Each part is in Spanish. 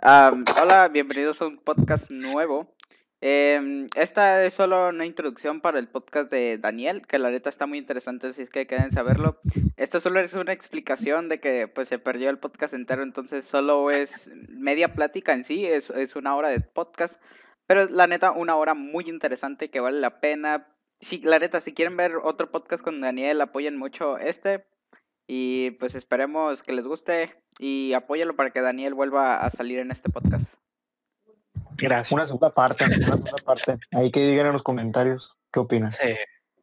Um, hola, bienvenidos a un podcast nuevo. Eh, esta es solo una introducción para el podcast de Daniel, que la neta está muy interesante, así es que queden saberlo. Esto solo es una explicación de que pues se perdió el podcast entero, entonces solo es media plática en sí, es, es una hora de podcast, pero la neta una hora muy interesante que vale la pena. Sí, la neta, si quieren ver otro podcast con Daniel, apoyen mucho este. Y pues esperemos que les guste y apóyalo para que Daniel vuelva a salir en este podcast. Gracias. Una segunda parte, una segunda parte. Ahí que digan en los comentarios qué opinan. Sí.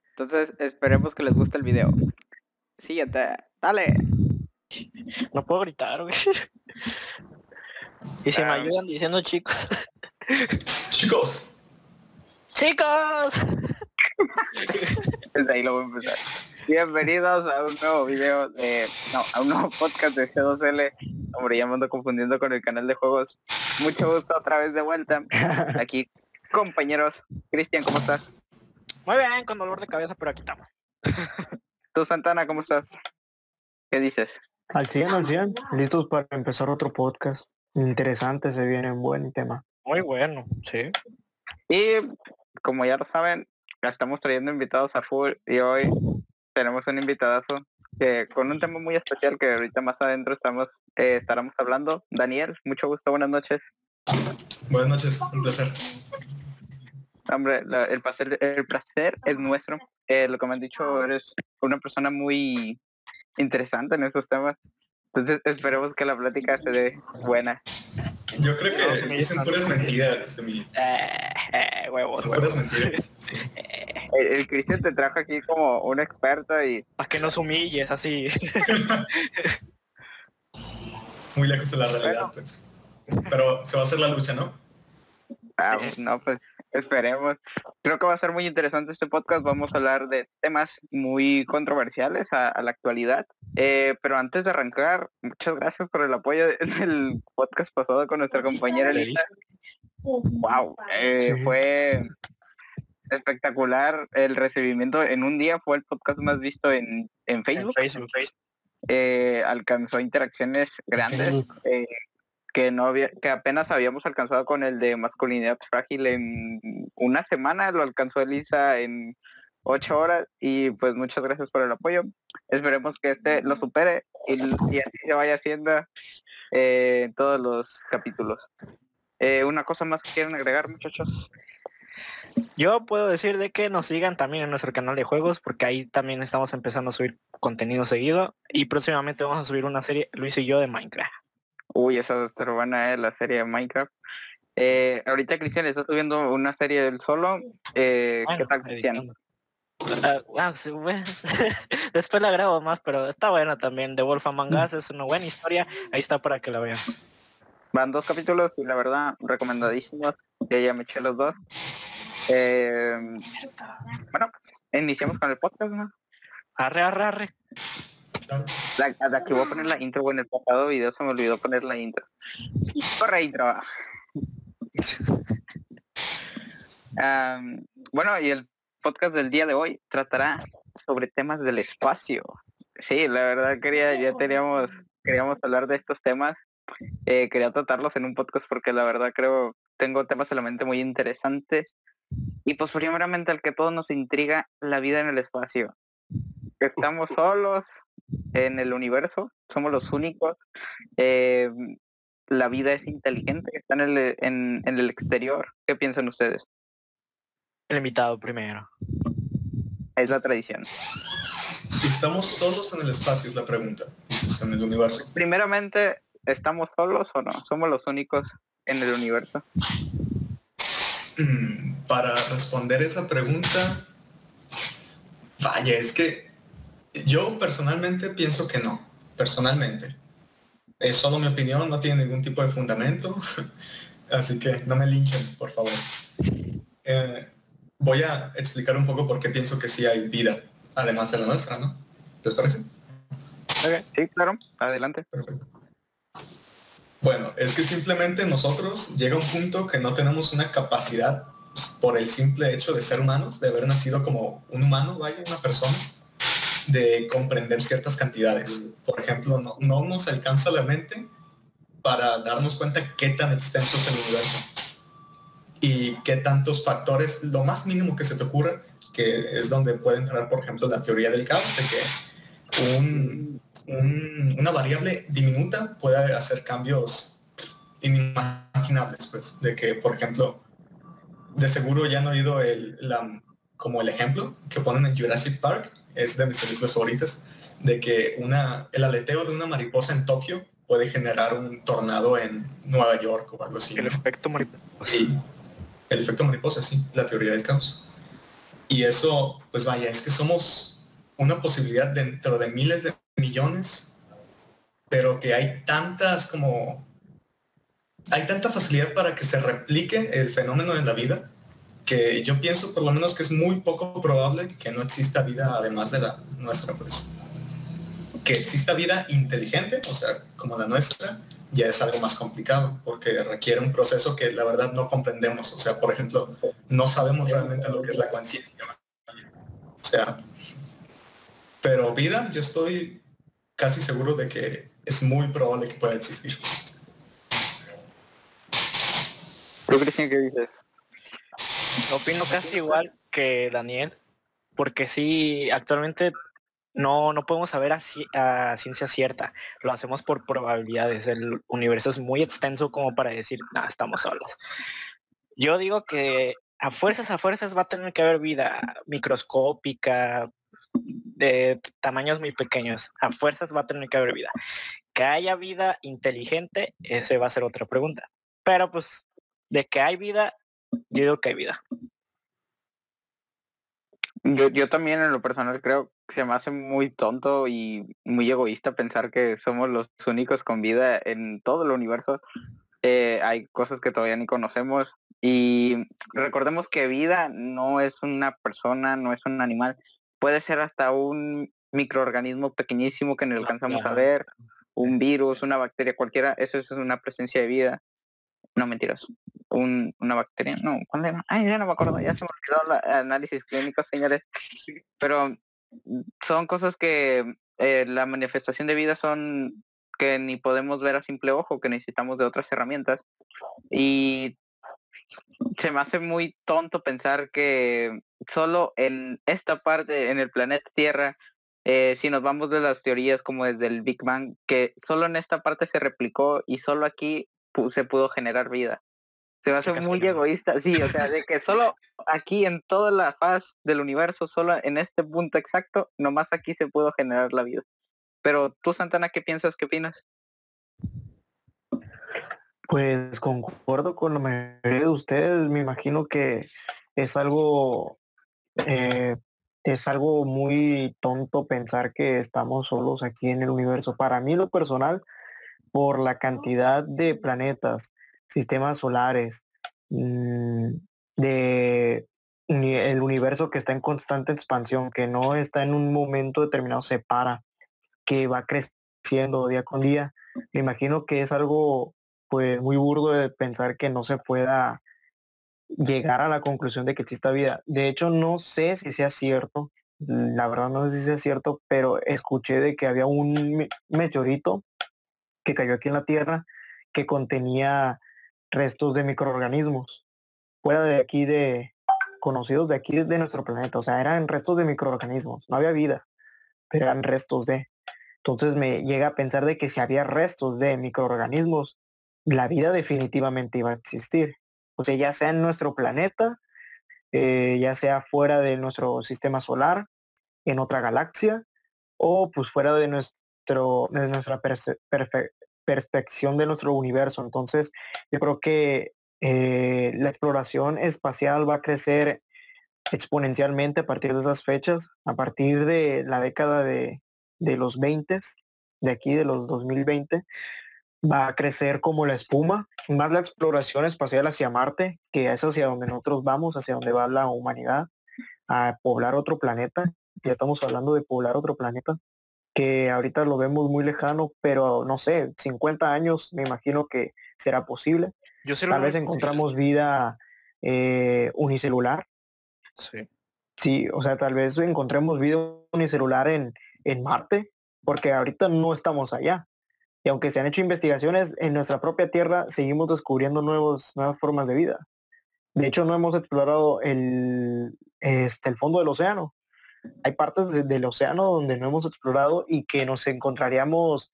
Entonces esperemos que les guste el video. Siguiente, dale. No puedo gritar, güey. Y si me Ah. ayudan diciendo chicos. Chicos, ¡Chicos! Desde ahí lo voy a empezar. Bienvenidos a un nuevo video de... No, a un nuevo podcast de C2L. Hombre, ya me ando confundiendo con el canal de juegos. Mucho gusto otra vez de vuelta. Aquí, compañeros. Cristian, ¿cómo estás? Muy bien, con dolor de cabeza, pero aquí estamos. Tú, Santana, ¿cómo estás? ¿Qué dices? Al 100, al 100. Listos para empezar otro podcast. Interesante, se viene un buen tema. Muy bueno, sí. Y como ya lo saben, estamos trayendo invitados a full y hoy tenemos un invitadazo que con un tema muy especial que ahorita más adentro estamos eh, estaremos hablando. Daniel, mucho gusto, buenas noches. buenas noches, un placer. Hombre, la- el placer, el placer es nuestro. Eh, lo que me han dicho, eres una persona muy interesante en esos temas. Entonces esperemos que la plática se dé buena. Yo creo No, que se me dicen puras mentiras de mí. Eh, eh, huevos, Son huevos. puras mentiras. sí. El, el Cristian te trajo aquí como un experto y Para que nos humilles así. Muy lejos de la realidad, Bueno. pues. Pero se va a hacer la lucha, ¿no? Ah, Eh. pues, no, pues esperemos. Creo que va a ser muy interesante este podcast. Vamos a hablar de temas muy controversiales a, a la actualidad. Eh, pero antes de arrancar, muchas gracias por el apoyo en el podcast pasado con nuestra compañera Elisa. Wow, Sí. fue espectacular el recibimiento. En un día fue el podcast más visto en, en En Facebook. Facebook, Facebook. Eh, alcanzó interacciones grandes eh, que no había, que apenas habíamos alcanzado con el de masculinidad frágil en una semana, lo alcanzó Elisa en ocho horas y pues muchas gracias por el apoyo. Esperemos que este lo supere y, así se vaya haciendo eh, en todos los capítulos. Eh, una cosa más que quieren agregar muchachos. Yo puedo decir de que nos sigan también en nuestro canal de juegos porque ahí también estamos empezando a subir contenido seguido y próximamente vamos a subir una serie Luis y yo de Minecraft. Uy, esa va a estar buena, eh, la serie de Minecraft. Eh, ahorita Cristian está subiendo una serie del solo. Eh, ¿Qué tal Cristian? Ah, ah, sí, bueno, Después la grabo más, pero está buena también. The Wolf Among Us es una buena historia. Ahí está para que la vean. Van dos capítulos y la verdad recomendadísimos. Yo ya me eché los dos. Eh, bueno, iniciamos con el podcast, ¿no? Arre, arre, arre. La, que voy a poner la intro, bueno, en el pasado video se me olvidó poner la intro. Corre intro. Am, bueno, y el podcast del día de hoy tratará sobre temas del espacio. Sí, la verdad quería, ya teníamos, queríamos hablar de estos temas. Eh, quería tratarlos en un podcast porque la verdad creo tengo temas en la mente muy interesantes. Y pues primeramente el que todo nos intriga, la vida en el espacio. Estamos solos en el universo, somos los únicos. eh, la vida es inteligente, está en el, en, en el exterior. ¿Qué piensan ustedes? El invitado primero. Es la tradición. Si estamos solos en el espacio es la pregunta. pues, en el universo. Primeramente, ¿estamos solos o no? Somos los únicos en el universo. Mm, Para responder esa pregunta, vaya, es que yo personalmente pienso que no. Personalmente. Es solo mi opinión, no tiene ningún tipo de fundamento. Así que no me linchen, por favor. Eh, voy a explicar un poco por qué pienso que sí hay vida, además de la nuestra, ¿no? ¿Les parece? Sí, claro. Adelante. Perfecto. Bueno, es que simplemente nosotros llega un punto que no tenemos una capacidad por el simple hecho de ser humanos, de haber nacido como un humano, vaya, una persona, de comprender ciertas cantidades. Por ejemplo, no, no nos alcanza la mente para darnos cuenta qué tan extenso es el universo y qué tantos factores, lo más mínimo que se te ocurra, que es donde puede entrar, por ejemplo, la teoría del caos, de que un, una variable diminuta puede hacer cambios inimaginables, pues, de que, por ejemplo, de seguro ya han oído el, la, como el ejemplo que ponen en Jurassic Park, es de mis películas favoritas, de que una, el aleteo de una mariposa en Tokio puede generar un tornado en Nueva York o algo así. El efecto mariposa. Sí, el efecto mariposa, sí, la teoría del caos. Y eso, pues vaya, es que somos una posibilidad dentro de miles de millones, pero que hay tantas como... Hay tanta facilidad para que se replique el fenómeno en la vida que yo pienso por lo menos que es muy poco probable que no exista vida además de la nuestra, pues. Que exista vida inteligente, o sea, como la nuestra, ya es algo más complicado, porque requiere un proceso que la verdad no comprendemos. O sea, por ejemplo, no sabemos realmente lo que es la conciencia. O sea, pero vida, yo estoy casi seguro de que es muy probable que pueda existir. ¿Tú, Cristian, qué dices? Opino casi igual que Daniel, porque sí, actualmente no, no podemos saber a, ciencia cierta, lo hacemos por probabilidades, el universo es muy extenso como para decir, nada, estamos solos. Yo digo que a fuerzas, a fuerzas va a tener que haber vida microscópica, de tamaños muy pequeños, a fuerzas va a tener que haber vida. Que haya vida inteligente, ese va a ser otra pregunta. Pero pues, de que hay vida, yo digo que hay vida. Yo, yo también en lo personal creo que se me hace muy tonto y muy egoísta pensar que somos los únicos con vida en todo el universo. Eh, hay cosas que todavía ni conocemos y recordemos que vida no es una persona, no es un animal, puede ser hasta un microorganismo pequeñísimo que no alcanzamos a ver, un virus, una bacteria cualquiera, eso es una presencia de vida. No, mentiras. Un, una bacteria. No, ¿cuándo era? Ay, ya no me acuerdo. Ya se me olvidó el análisis clínico, señores. Pero mm, son cosas que eh, la manifestación de vida son que ni podemos ver a simple ojo, que necesitamos de otras herramientas. Y se me hace muy tonto pensar que solo en esta parte, en el planeta Tierra, eh, si nos vamos de las teorías como desde el Big Bang, que solo en esta parte se replicó y solo aquí se pudo generar vida. Se me hace muy egoísta, sí, o sea, de que solo aquí en toda la faz del universo, solo en este punto exacto, nomás aquí se pudo generar la vida. Pero tú, Santana, ¿qué piensas? ¿Qué opinas? Pues concuerdo con lo mayoría de ustedes. Me imagino que es algo, eh, es algo muy tonto pensar que estamos solos aquí en el universo. Para mí, lo personal, por la cantidad de planetas, sistemas solares, mm, de el universo que está en constante expansión, que no está en un momento determinado, se para, que va creciendo día con día. Me imagino que es algo pues muy burdo de pensar que no se pueda llegar a la conclusión de que exista vida. De hecho, no sé si sea cierto, la verdad no sé si sea cierto, pero escuché de que había un meteorito que cayó aquí en la Tierra que contenía restos de microorganismos fuera de aquí de conocidos de aquí de nuestro planeta, o sea, eran restos de microorganismos, no había vida, pero eran restos de. Entonces me llega a pensar de que si había restos de microorganismos, la vida definitivamente iba a existir. O sea, ya sea en nuestro planeta, eh, ya sea fuera de nuestro sistema solar, en otra galaxia, o pues fuera de nuestro de nuestra de nuestro universo. Entonces, yo creo que eh, la exploración espacial va a crecer exponencialmente a partir de esas fechas, a partir de la década de, de los 20, de aquí de los 2020, va a crecer como la espuma, más la exploración espacial hacia Marte, que es hacia donde nosotros vamos, hacia donde va la humanidad, a poblar otro planeta. Ya estamos hablando de poblar otro planeta que ahorita lo vemos muy lejano, pero no sé, 50 años me imagino que será posible. Yo Tal vez encontramos vida eh, unicelular. Sí. Sí, o sea, tal vez encontremos vida unicelular en, en Marte, porque ahorita no estamos allá. Y aunque se han hecho investigaciones en nuestra propia Tierra, seguimos descubriendo nuevos, nuevas formas de vida. De hecho, no hemos explorado el, este, el fondo del océano. Hay partes del océano donde no hemos explorado y que nos encontraríamos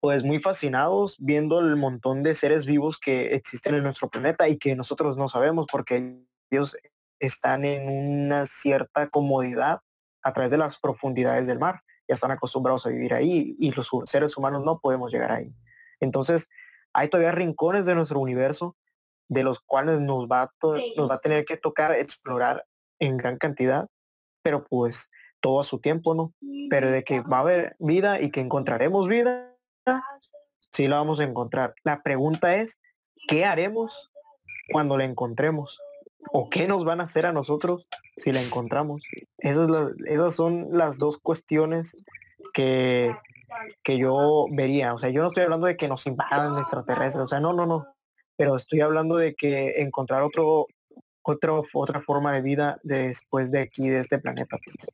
pues muy fascinados viendo el montón de seres vivos que existen en nuestro planeta y que nosotros no sabemos porque ellos están en una cierta comodidad a través de las profundidades del mar. Ya están acostumbrados a vivir ahí y los seres humanos no podemos llegar ahí. Entonces, hay todavía rincones de nuestro universo de los cuales nos va, nos va a tener que tocar explorar en gran cantidad, pero pues todo a su tiempo, ¿no? Pero de que va a haber vida y que encontraremos vida, sí la vamos a encontrar. La pregunta es, ¿qué haremos cuando la encontremos? ¿O qué nos van a hacer a nosotros si la encontramos? Esas, esas son las dos cuestiones que, que yo vería. O sea, yo no estoy hablando de que nos invadan extraterrestres. O sea, no, no, no. Pero estoy hablando de que encontrar otro, otro, otra forma de vida después de aquí, de este planeta. Pues.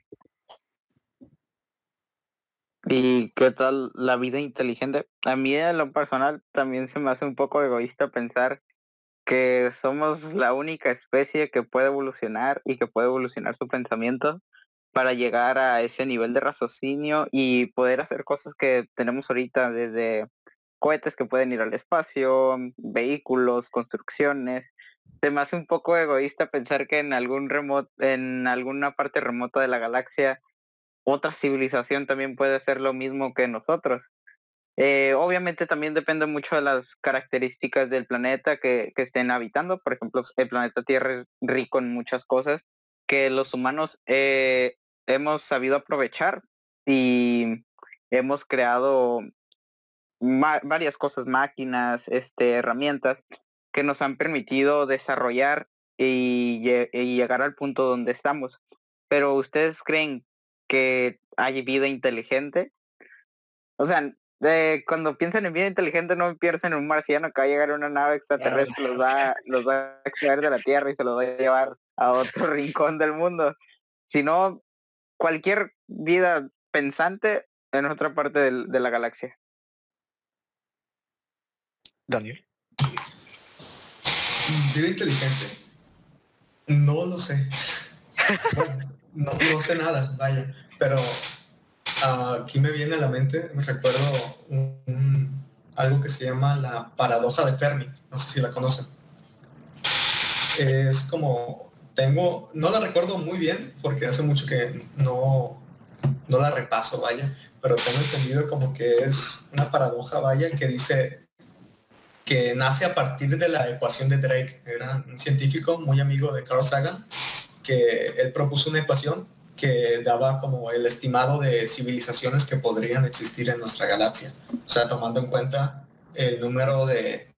¿Y qué tal la vida inteligente? A mí en lo personal también se me hace un poco egoísta pensar que somos la única especie que puede evolucionar y que puede evolucionar su pensamiento para llegar a ese nivel de raciocinio y poder hacer cosas que tenemos ahorita desde cohetes que pueden ir al espacio, vehículos, construcciones. Se me hace un poco egoísta pensar que en algún remoto, en alguna parte remota de la galaxia otra civilización también puede hacer lo mismo que nosotros. Eh, obviamente también depende mucho de las características del planeta que, estén habitando. Por ejemplo, el planeta Tierra es rico en muchas cosas que los humanos eh, hemos sabido aprovechar y hemos creado varias cosas, máquinas, este, herramientas que nos han permitido desarrollar y, y llegar al punto donde estamos. Pero ustedes creen que hay vida inteligente. O sea, cuando piensan en vida inteligente no piensan en un marciano que va a llegar a una nave extraterrestre, los va, los va a extraer de la Tierra y se los va a llevar a otro rincón del mundo, sino cualquier vida pensante en otra parte de la galaxia. Daniel. Vida inteligente. No lo sé. no, sé nada, vaya. Pero aquí me viene a la mente, me recuerdo algo que se llama la paradoja de Fermi. No sé si la conocen. Es como, tengo, no la recuerdo muy bien porque hace mucho que no, no la repaso, vaya, pero tengo entendido como que es una paradoja, vaya, que dice que nace a partir de la ecuación de Drake. Era un científico muy amigo de Carl Sagan, que él propuso una ecuación que daba como el estimado de civilizaciones que podrían existir en nuestra galaxia. O sea, tomando en cuenta el número de,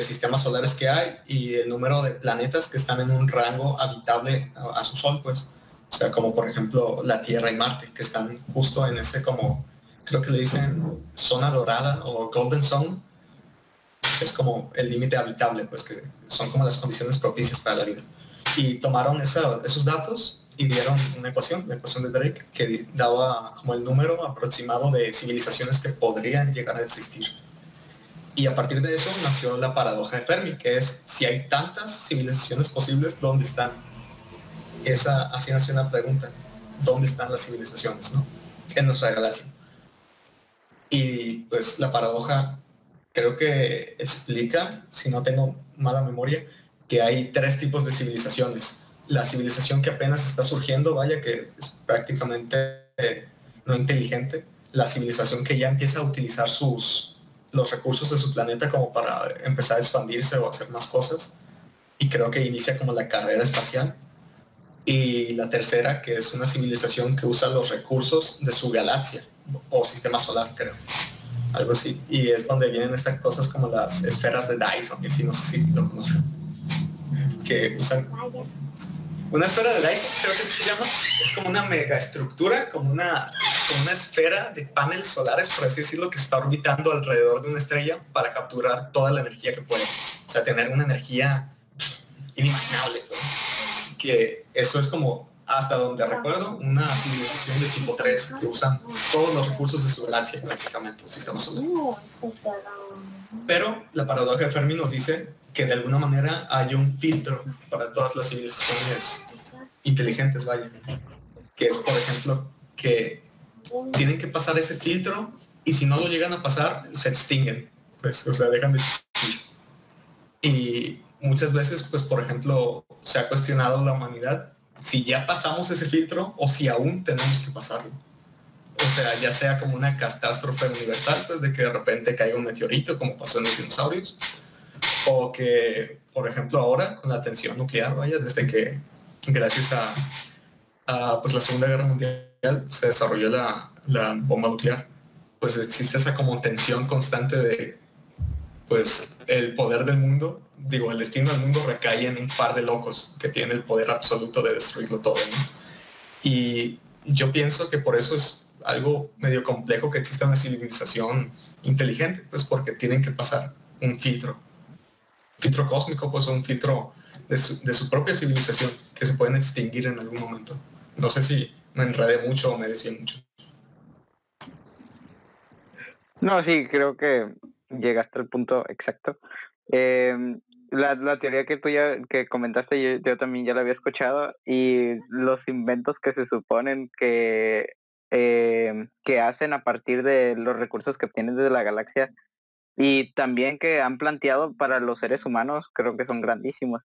sistemas solares que hay y el número de planetas que están en un rango habitable a, su sol, pues. O sea, como por ejemplo la Tierra y Marte, que están justo en ese como, creo que le dicen zona dorada o golden zone, es como el límite habitable, pues que son como las condiciones propicias para la vida. Y tomaron esos datos y dieron una ecuación, la ecuación de Drake, que daba como el número aproximado de civilizaciones que podrían llegar a existir. Y a partir de eso nació la paradoja de Fermi, que es si hay tantas civilizaciones posibles, ¿dónde están? Esa, así nació una pregunta, ¿dónde están las civilizaciones en nuestra galaxia? Y pues la paradoja creo que explica, si no tengo mala memoria, que hay tres tipos de civilizaciones la civilización que apenas está surgiendo, vaya, que es prácticamente eh, no inteligente, la civilización que ya empieza a utilizar sus, los recursos de su planeta como para empezar a expandirse o hacer más cosas. Y creo que inicia como la carrera espacial. Y la tercera, que es una civilización que usa los recursos de su galaxia o sistema solar, creo. Algo así. Y es donde vienen estas cosas como las esferas de Dyson, que sí, no sé si lo conocen. Que usan una esfera de Dyson, creo que se llama, es como una megaestructura, como una, como una esfera de paneles solares, por así decirlo, que está orbitando alrededor de una estrella para capturar toda la energía que puede. O sea, tener una energía inimaginable. Pues. Que eso es como hasta donde recuerdo, una civilización de tipo 3 que usan todos los recursos de su galaxia prácticamente, el sistema solar. Pero la paradoja de Fermi nos dice que de alguna manera hay un filtro para todas las civilizaciones inteligentes, vaya. Que es, por ejemplo, que tienen que pasar ese filtro y si no lo llegan a pasar, se extinguen. Pues, o sea, dejan de existir. Y muchas veces, pues, por ejemplo, se ha cuestionado la humanidad si ya pasamos ese filtro o si aún tenemos que pasarlo. O sea, ya sea como una catástrofe universal, pues de que de repente caiga un meteorito, como pasó en los dinosaurios, o que, por ejemplo, ahora con la tensión nuclear, vaya, desde que gracias a, pues, la Segunda Guerra Mundial se desarrolló la, la bomba nuclear, pues existe esa como tensión constante de, pues, el poder del mundo digo, el destino del mundo recae en un par de locos que tienen el poder absoluto de destruirlo todo. Y yo pienso que por eso es algo medio complejo que exista una civilización inteligente, pues porque tienen que pasar un filtro. filtro cósmico, pues un filtro de su, propia civilización que se pueden extinguir en algún momento. No sé si me enredé mucho o me decía mucho. No, sí, creo que llegaste al punto exacto. Em, la, la, teoría que tú ya que comentaste yo, también ya la había escuchado y los inventos que se suponen que eh, que hacen a partir de los recursos que obtienen desde la galaxia y también que han planteado para los seres humanos creo que son grandísimos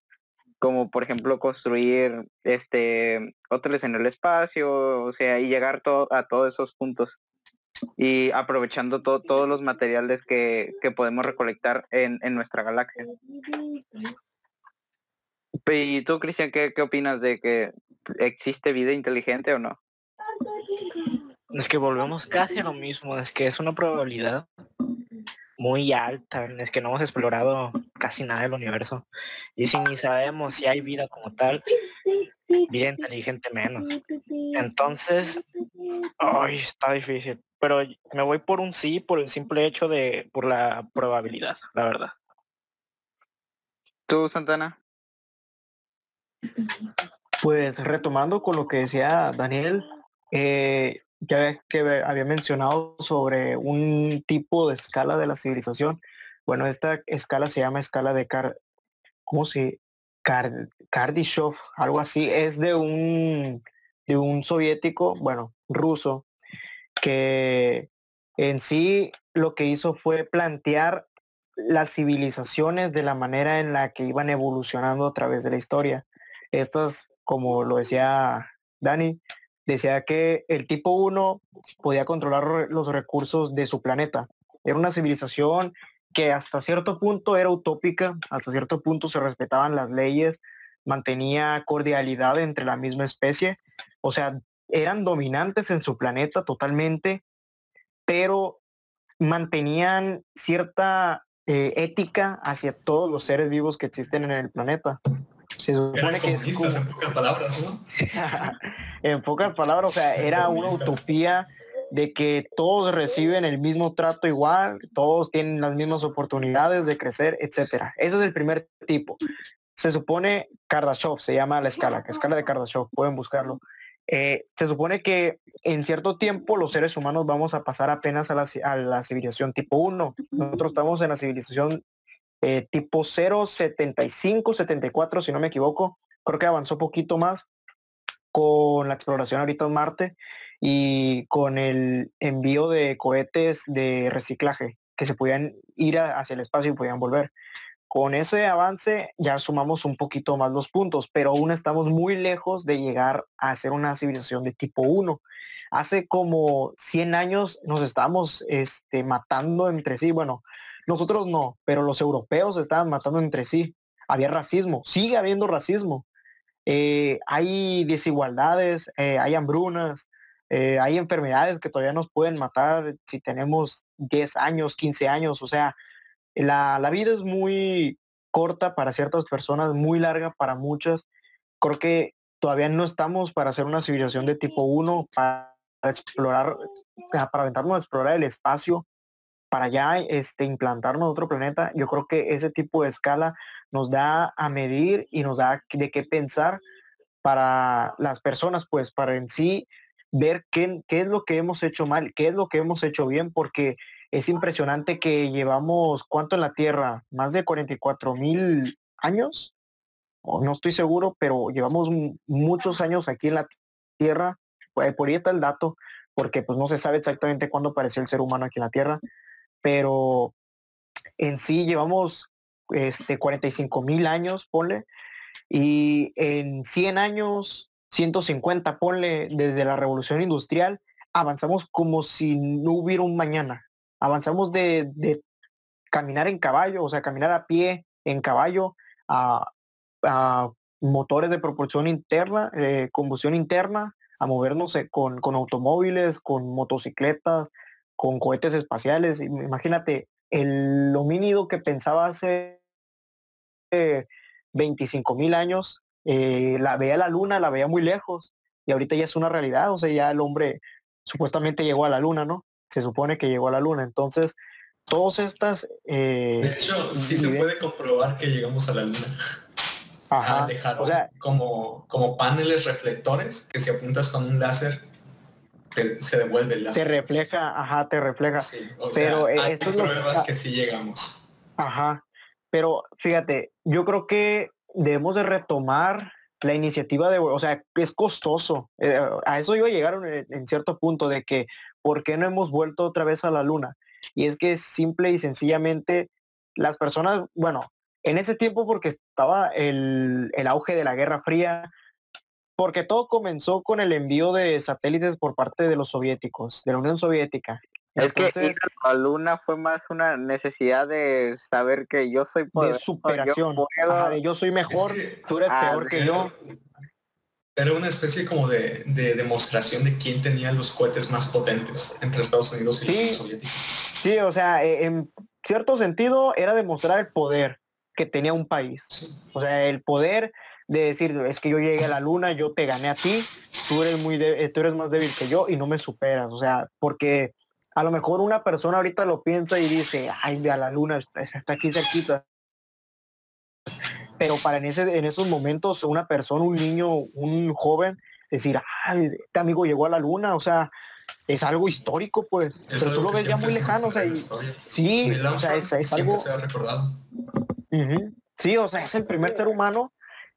como por ejemplo construir este hoteles en el espacio o sea y llegar a todos esos puntos y aprovechando todos los materiales que, podemos recolectar en, nuestra galaxia. ¿Y tú, Cristian, qué, qué opinas de que existe vida inteligente o no? Es que volvemos casi a lo mismo, es que es una probabilidad muy alta, es que no hemos explorado casi nada del universo. Y si ni sabemos si hay vida como tal, vida inteligente menos. Entonces, ay, está difícil pero me voy por un sí por el simple hecho de, por la probabilidad, la verdad. ¿Tú, Santana? Pues retomando con lo que decía Daniel, eh, ya que había mencionado sobre un tipo de escala de la civilización. Bueno, esta escala se llama escala de Car, ¿cómo se? Car, Kardashov, algo así. Es de un de un soviético, bueno, ruso, que en sí lo que hizo fue plantear las civilizaciones de la manera en la que iban evolucionando a través de la historia. Estas, como lo decía Dani, decía que el tipo 1 podía controlar los recursos de su planeta. Era una civilización que hasta cierto punto era utópica, hasta cierto punto se respetaban las leyes, mantenía cordialidad entre la misma especie. O sea, eran dominantes en su planeta totalmente, pero mantenían cierta eh, ética hacia todos los seres vivos que existen en el planeta. Se supone que en pocas palabras, ¿no? en pocas palabras, o sea, era una utopía de que todos reciben el mismo trato igual, todos tienen las mismas oportunidades de crecer, etcétera. Ese es el primer tipo. Se supone Kardashev, se llama la escala, escala de Kardashev, pueden buscarlo. Eh, se supone que en cierto tiempo los seres humanos vamos a pasar apenas a la, civilización tipo 1. Nosotros estamos en la civilización eh, tipo 0, 75, 74, si no me equivoco. Creo que avanzó poquito más con la exploración ahorita en Marte y con el envío de cohetes de reciclaje que se podían ir hacia el espacio y podían volver. Con ese avance ya sumamos un poquito más los puntos, pero aún estamos muy lejos de llegar a ser una civilización de tipo 1. Hace como 100 años nos estamos este, matando entre sí. Bueno, nosotros no, pero los europeos estaban matando entre sí. Había racismo, sigue habiendo racismo. Eh, hay desigualdades, eh, hay hambrunas, eh, hay enfermedades que todavía nos pueden matar si tenemos 10 años, 15 años. O sea, la, vida es muy corta para ciertas personas, muy larga para muchas. Creo que todavía no estamos para hacer una civilización de tipo 1, para explorar, para aventarnos a explorar el espacio, para ya este, implantarnos en otro planeta. Yo creo que ese tipo de escala nos da a medir y nos da de qué pensar para las personas, pues para en sí ver qué, qué es lo que hemos hecho mal, qué es lo que hemos hecho bien, porque es impresionante que llevamos, ¿cuánto en la Tierra? Más de 44 mil años, no estoy seguro, pero llevamos muchos años aquí en la Tierra, por ahí está el dato, porque pues no se sabe exactamente cuándo apareció el ser humano aquí en la Tierra, pero en sí llevamos este, 45 mil años, ponle, y en 100 años, 150, ponle, desde la revolución industrial, avanzamos como si no hubiera un mañana. Avanzamos de, caminar en caballo, o sea, caminar a pie en caballo, a, motores de propulsión interna, eh, combustión interna, a movernos eh, con, automóviles, con motocicletas, con cohetes espaciales. Imagínate, el homínido que pensaba hace 25 mil años, eh, la veía la luna, la veía muy lejos, y ahorita ya es una realidad, o sea, ya el hombre supuestamente llegó a la luna, ¿no? Se supone que llegó a la luna, entonces, todas estas... Eh, de hecho, sí se puede comprobar que llegamos a la luna. Ajá, o sea, como, como paneles reflectores que si apuntas con un láser se devuelve el láser. Te refleja, ajá, te refleja. pero eh, hay pruebas que sí llegamos. Ajá. Pero fíjate, yo creo que debemos de retomar la iniciativa de, o sea, es costoso. Eh, a eso iba a llegar en, cierto punto de que, ¿por qué no hemos vuelto otra vez a la luna? Y es que simple y sencillamente las personas, bueno, en ese tiempo porque estaba el, el auge de la Guerra Fría, porque todo comenzó con el envío de satélites por parte de los soviéticos, de la Unión Soviética. Es que la luna fue más una necesidad de saber que yo soy de superación, yo, yo soy mejor, tú eres ah, peor que yo. Era una especie como de, demostración de quién tenía los cohetes más potentes entre Estados Unidos y los soviéticos. Sí, o sea, e, en cierto sentido era demostrar el poder que tenía un país. O sea, el poder de decir, es que yo llegué a la luna, yo te gané a ti, tú eres muy tú eres más débil que yo y no me superas. O sea, porque a lo mejor una persona ahorita lo piensa y dice, ay, a la luna está, aquí cerquita. Pero para en, ese, en esos momentos una persona, un niño, un joven, decir, ay, este amigo llegó a la luna, o sea, es algo histórico, pues. pero tú lo ves ya muy lejano, o sea, sí, o sea, es, algo... Sí, o sea, es el primer ser humano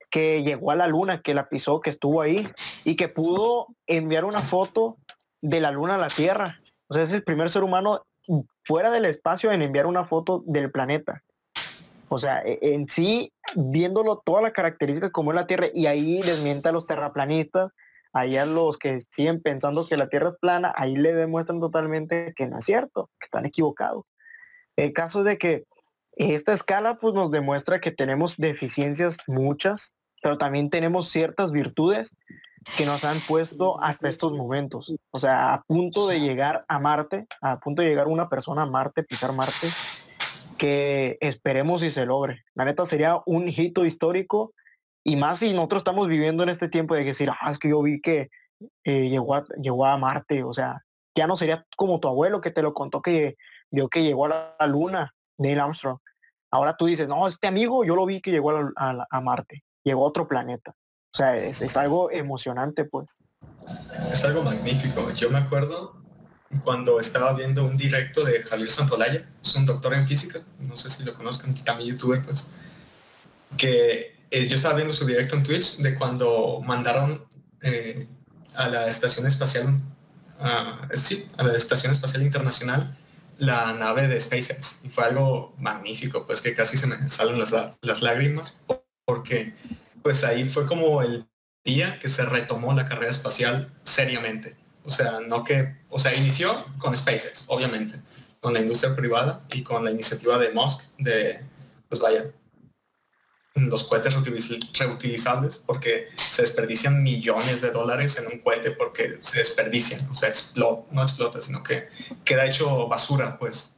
que llegó a la luna, que la pisó, que estuvo ahí y que pudo enviar una foto de la luna a la Tierra. O sea, es el primer ser humano fuera del espacio en enviar una foto del planeta. O sea, e, en sí, viéndolo toda la característica como es la Tierra, y ahí desmienta a los terraplanistas, ahí a los que siguen pensando que la Tierra es plana, ahí le demuestran totalmente que no es cierto, que están equivocados. El caso es de que esta escala pues nos demuestra que tenemos deficiencias muchas, pero también tenemos ciertas virtudes que nos han puesto hasta estos momentos. O sea, a punto de llegar a Marte, a punto de llegar una persona a Marte, pisar Marte, que esperemos y se logre. La neta sería un hito histórico y más si nosotros estamos viviendo en este tiempo de decir, ah, es que yo vi que eh, llegó, a, llegó a Marte, o sea, ya no sería como tu abuelo que te lo contó que vio que llegó a la, luna, Neil Armstrong. Ahora tú dices, no, este amigo yo lo vi que llegó a Marte, llegó a otro planeta. O sea, es, algo emocionante, pues. Es algo magnífico. Yo me acuerdo cuando estaba viendo un directo de Javier Santolaya, es un doctor en física, no sé si lo conozcan, también youtuber, pues, que eh, yo estaba viendo su directo en Twitch de cuando mandaron eh, a la estación espacial, sí, a la estación espacial internacional la nave de SpaceX y fue algo magnífico, pues que casi se me salen las lágrimas porque pues ahí fue como el día que se retomó la carrera espacial seriamente. O sea, no que, o sea, inició con SpaceX, obviamente, con la industria privada y con la iniciativa de Musk de, pues vaya, los cohetes reutilizables porque se desperdician millones de dólares en un cohete porque se desperdician, o sea, no explota, sino que queda hecho basura, pues.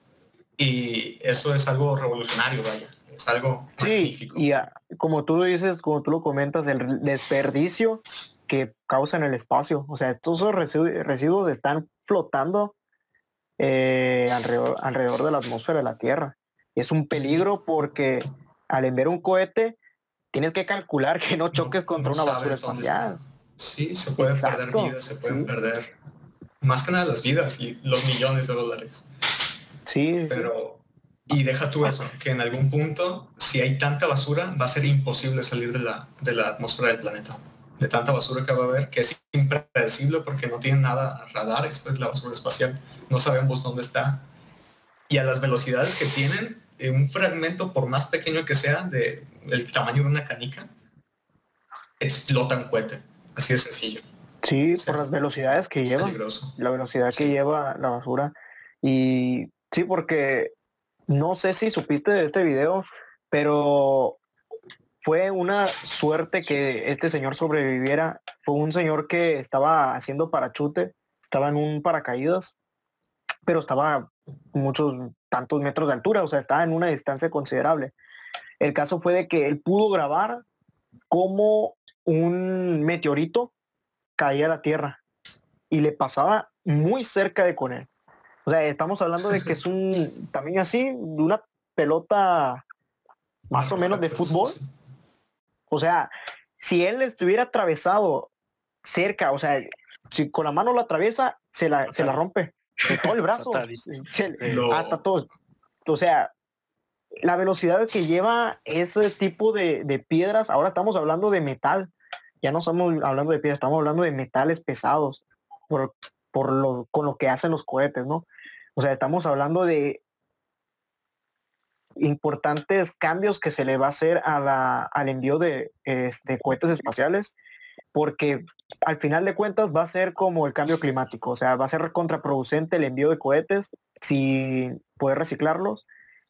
Y eso es algo revolucionario, vaya es algo sí, Y como tú lo dices, como tú lo comentas, el desperdicio que causa en el espacio. O sea, estos residuos, están flotando eh, alrededor, de la atmósfera de la Tierra. Es un peligro porque al enviar un cohete, tienes que calcular que no choques No- contra no una basura espacial. Sí, se pueden perder vidas, se pueden sí. perder más que nada las vidas y los millones de dólares. Sí, sí. Pero, y deja tú eso, que en algún punto, si hay tanta basura, va a ser imposible salir de la, de la atmósfera del planeta. De tanta basura que va a haber, que es impredecible porque no tiene nada radares, pues la basura espacial. No sabemos dónde está. Y a las velocidades que tienen, eh, un fragmento, por más pequeño que sea, de el tamaño de una canica, explota un cohete. Así de sencillo. Sí, por las velocidades que lleva. Peligroso. la velocidad que lleva la basura. Y sí, porque no sé si supiste de este video, pero fue una suerte que este señor sobreviviera. Fue un señor que estaba haciendo parachute, estaba en un paracaídas, pero estaba muchos tantos metros de altura, o sea, estaba en una distancia considerable. El caso fue de que él pudo grabar cómo un meteorito caía a la Tierra y le pasaba muy cerca de con él. O sea, estamos hablando de que es un tamaño así, de una pelota más o menos de fútbol. O sea, si él estuviera atravesado cerca, o sea, si con la mano lo atraviesa, se la, se la rompe. De todo el brazo. Se- hasta todo. O sea, la velocidad que lleva ese tipo de, de piedras, ahora estamos hablando de metal. Ya no estamos hablando de piedras, estamos hablando de metales pesados por, por lo, con lo que hacen los cohetes, ¿no? O sea, estamos hablando de importantes cambios que se le va a hacer a la- al envío de este, cohetes espaciales, porque al final de cuentas va a ser como el cambio climático, o sea, va a ser contraproducente el envío de cohetes sin poder reciclarlos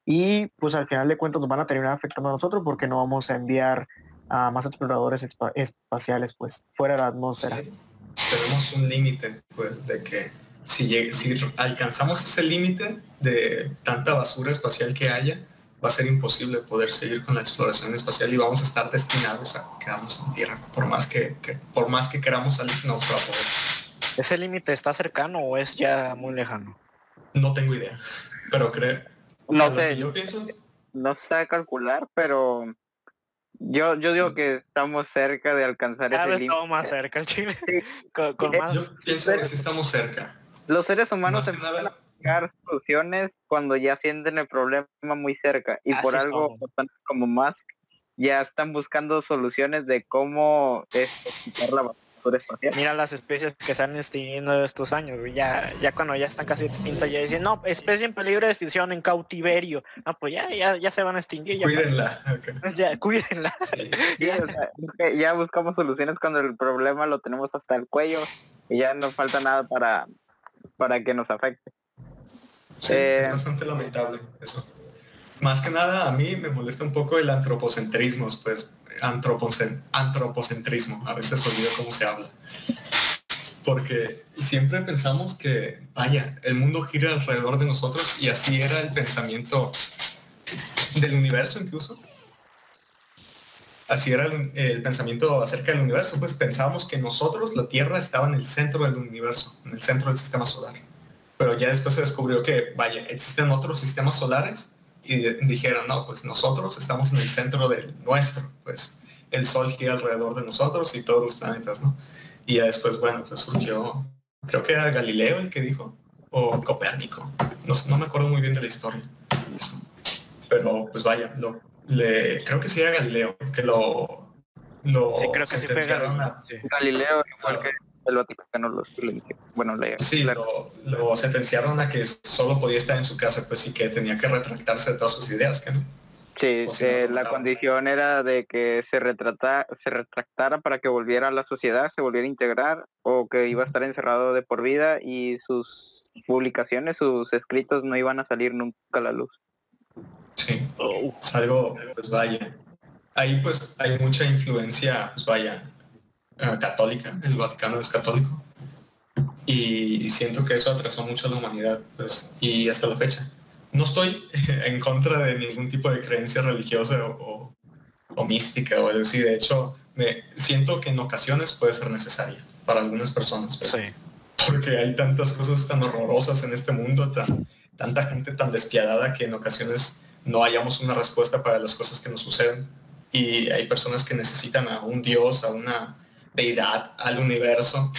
y pues al final de cuentas nos van a terminar afectando a nosotros porque no vamos a enviar a más exploradores espa- espaciales pues fuera de la atmósfera. Tenemos un límite, pues, de que si, si alcanzamos ese límite de tanta basura espacial que haya, va a ser imposible poder seguir con la exploración espacial y vamos a estar destinados a quedarnos en Tierra. Por más que, que- por más que queramos salir, no se va a poder. ¿Ese límite está cercano o es ya muy lejano? No tengo idea. Pero creo. No sé, Yo pienso. no sé calcular, pero yo, yo digo que estamos cerca de alcanzar Cada ese vez límite. estamos más cerca el Chile. Sí. con, con Eh, más... Yo pienso que sí estamos cerca. Los seres humanos Más que empiezan nada, a buscar soluciones cuando ya sienten el problema muy cerca y por algo personas como Musk ya están buscando soluciones de cómo este, quitar la basura espacial. Mira las especies que se han extinguiendo estos años, ya, ya cuando ya están casi extintas, ya dicen, no, especie en peligro de extinción en cautiverio. No, pues ya, ya, ya se van a extinguir, ya, cuídenla. ya cuídenla. Sí. Sí, o sea, es que ya buscamos soluciones cuando el problema lo tenemos hasta el cuello y ya no falta nada para, para que nos afecte. Sí, Eh, es bastante lamentable eso. Más que nada a mí me molesta un poco el antropocentrismo, pues antropocen- antropocentrismo, a veces olvido cómo se habla. Porque siempre pensamos que, vaya, el mundo gira alrededor de nosotros y así era el pensamiento del universo incluso. Así era el, el pensamiento acerca del universo, pues pensábamos que nosotros, la Tierra, estaba en el centro del universo, en el centro del sistema solar pero ya después se descubrió que, vaya, existen otros sistemas solares y de- dijeron, no, pues nosotros estamos en el centro del nuestro, pues el Sol gira alrededor de nosotros y todos los planetas, ¿no? Y ya después, bueno, pues surgió, creo que era Galileo el que dijo, o Copérnico, no, no me acuerdo muy bien de la historia, pero pues vaya, lo, le, creo que sí era Galileo, que lo, lo Sí, creo que sí fue sentenciaron a- Sí. Galileo, igual que el Vaticano, lo, le dije. bueno, le, Sí, lo, lo sentenciaron a que solo podía estar en su casa, pues sí que tenía que retractarse de todas sus ideas, que no. sí, si eh, la condición era de que se retrata, se retractara para que volviera a la sociedad, se volviera a integrar o que iba a estar encerrado de por vida y sus publicaciones, sus escritos no iban a salir nunca a la luz. Sí, Oh, es algo, pues vaya. Ahí pues hay mucha influencia, pues vaya, eh, católica, el Vaticano es católico. Y siento que eso atrasó mucho a la humanidad, pues, y hasta la fecha. No estoy en contra de ningún tipo de creencia religiosa o, o- o mística o algo así. De hecho, me siento que en ocasiones puede ser necesaria para algunas personas. pues. sí. porque hay tantas cosas tan horrorosas en este mundo, tan, tanta gente tan despiadada que en ocasiones no hayamos una respuesta para las cosas que nos suceden. y hay personas que necesitan a un dios, a una deidad, al universo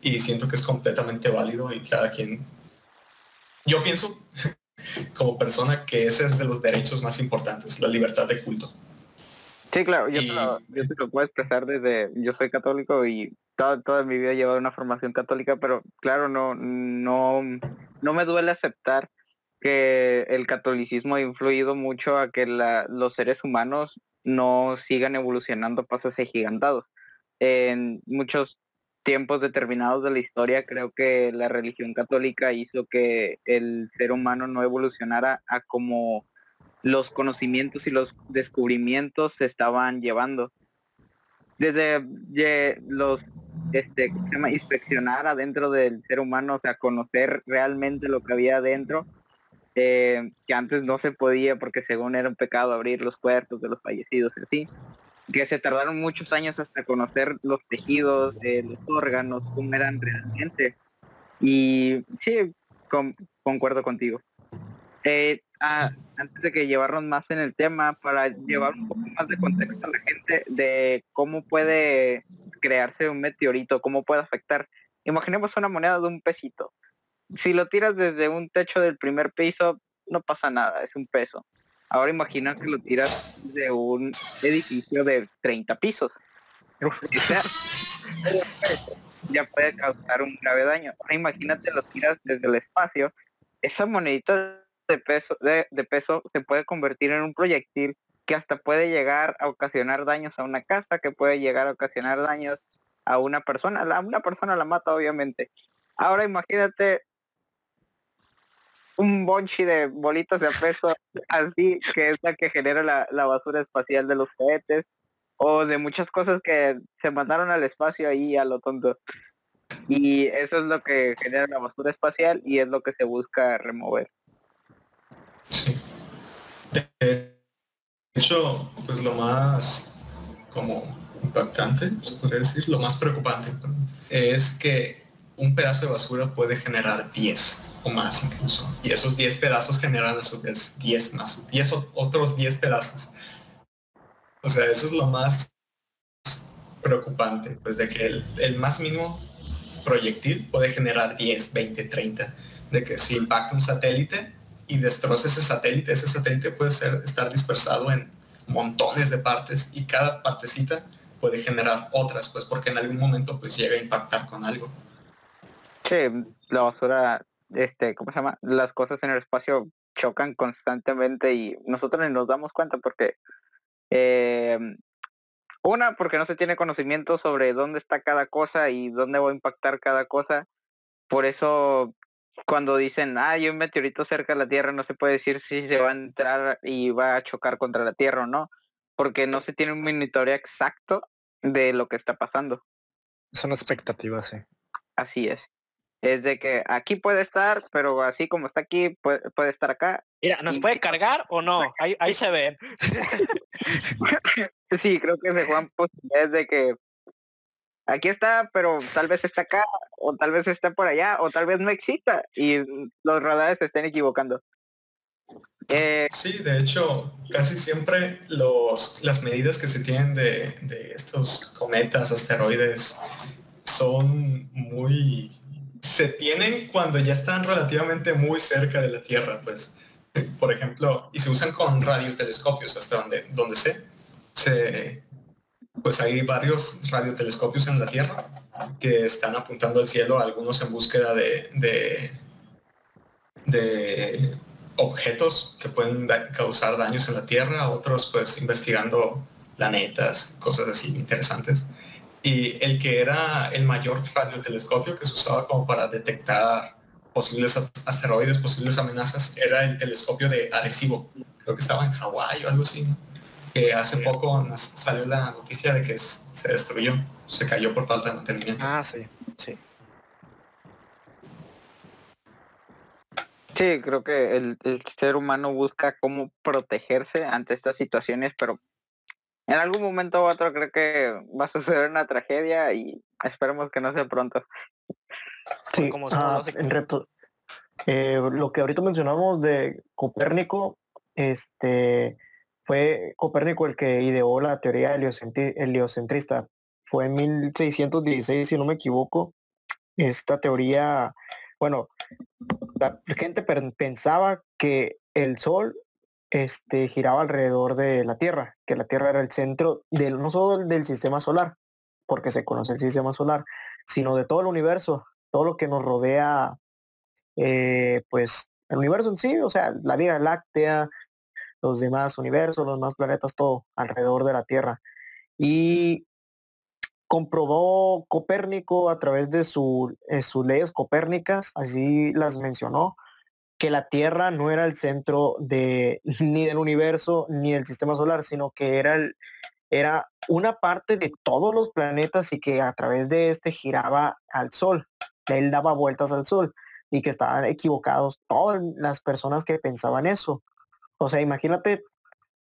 y siento que es completamente válido y cada quien... Yo pienso como persona que ese es de los derechos más importantes, la libertad de culto. Sí, claro, yo, te, lo, yo te lo puedo expresar desde, yo soy católico y toda, toda mi vida he llevado una formación católica, pero claro, no, no, no me duele aceptar que el catolicismo ha influido mucho a que la, los seres humanos no sigan evolucionando pasos agigantados. En muchos tiempos determinados de la historia, creo que la religión católica hizo que el ser humano no evolucionara a como los conocimientos y los descubrimientos se estaban llevando. Desde los, este? Inspeccionar adentro del ser humano, o sea, conocer realmente lo que había adentro, eh, que antes no se podía porque según era un pecado abrir los cuerpos de los fallecidos así que se tardaron muchos años hasta conocer los tejidos, eh, los órganos, cómo eran realmente. Y sí, concuerdo contigo. Eh, antes de que llevarnos más en el tema, para llevar un poco más de contexto a la gente de cómo puede crearse un meteorito, cómo puede afectar. Imaginemos una moneda de un pesito. Si lo tiras desde un techo del primer piso, no pasa nada, es un peso. Ahora imagina que lo tiras de un edificio de 30 pisos. ya puede causar un grave daño. Ahora imagínate lo tiras desde el espacio. Esa monedita de peso, de, peso se puede convertir en un proyectil que hasta puede llegar a ocasionar daños a una casa, que puede llegar a ocasionar daños a una persona. La, una persona la mata, obviamente. Ahora imagínate un bonchi de bolitas de peso así, que es la que genera la, basura espacial de los cohetes, o de muchas cosas que se mandaron al espacio ahí a lo tonto. Y eso es lo que genera la basura espacial y es lo que se busca remover. Sí. De hecho, pues lo más como impactante, se podría lo más preocupante, es que un pedazo de basura puede generar 10 o más incluso. Y esos 10 pedazos generan a su vez 10 más, 10 otros 10 pedazos. O sea, eso es lo más preocupante, pues de que el, el más mínimo proyectil puede generar 10, 20, 30. De que si impacta un satélite y destroza ese satélite, ese satélite puede ser, estar dispersado en montones de partes y cada partecita puede generar otras, pues porque en algún momento pues llega a impactar con algo. Sí, la basura, este, ¿cómo se llama? Las cosas en el espacio chocan constantemente y nosotros ni nos damos cuenta porque em, una, porque no se tiene conocimiento sobre dónde está cada cosa y dónde va a impactar cada cosa. Por eso cuando dicen, ah, hay un meteorito cerca de la Tierra, no se puede decir si se va a entrar y va a chocar contra la Tierra o no, porque no se tiene un monitoreo exacto de lo que está pasando. Son expectativas, sí. Así es es de que aquí puede estar, pero así como está aquí, puede, estar acá. Mira, ¿nos puede cargar o no? Ahí, ahí se ven. sí, creo que se juegan posibilidades de que aquí está, pero tal vez está acá, o tal vez está por allá, o tal vez no exista, y los radares se estén equivocando. Eh, sí, de hecho, casi siempre los, las medidas que se tienen de, de estos cometas, asteroides, son muy se tienen cuando ya están relativamente muy cerca de la Tierra, pues, por ejemplo, y se usan con radiotelescopios, hasta donde, donde sé, se, pues hay varios radiotelescopios en la Tierra que están apuntando al cielo, algunos en búsqueda de, de, de objetos que pueden causar daños en la Tierra, otros pues investigando planetas, cosas así interesantes y el que era el mayor radiotelescopio que se usaba como para detectar posibles asteroides, posibles amenazas, era el telescopio de Arecibo. Creo que estaba en Hawái o algo así, que hace poco salió la noticia de que se destruyó, se cayó por falta de mantenimiento. Ah, sí, sí. Sí, creo que el, el, ser humano busca cómo protegerse ante estas situaciones, pero en algún momento u otro creo que va a suceder una tragedia y esperemos que no sea pronto. Sí, como ah, en reto, eh, lo que ahorita mencionamos de Copérnico, este, fue Copérnico el que ideó la teoría heliocentrista. Fue en 1616, si no me equivoco. Esta teoría, bueno, la gente pensaba que el Sol este, giraba alrededor de la Tierra, que la Tierra era el centro del, no solo del sistema solar, porque se conoce el sistema solar, sino de todo el universo, todo lo que nos rodea, eh, pues el universo en sí, o sea, la Vía Láctea, los demás universos, los demás planetas, todo alrededor de la Tierra. Y comprobó Copérnico a través de su, eh, sus leyes copérnicas, así las mencionó, que la Tierra no era el centro de, ni del universo ni del sistema solar, sino que era, el, era una parte de todos los planetas y que a través de este giraba al Sol. Él daba vueltas al Sol y que estaban equivocados todas las personas que pensaban eso. O sea, imagínate,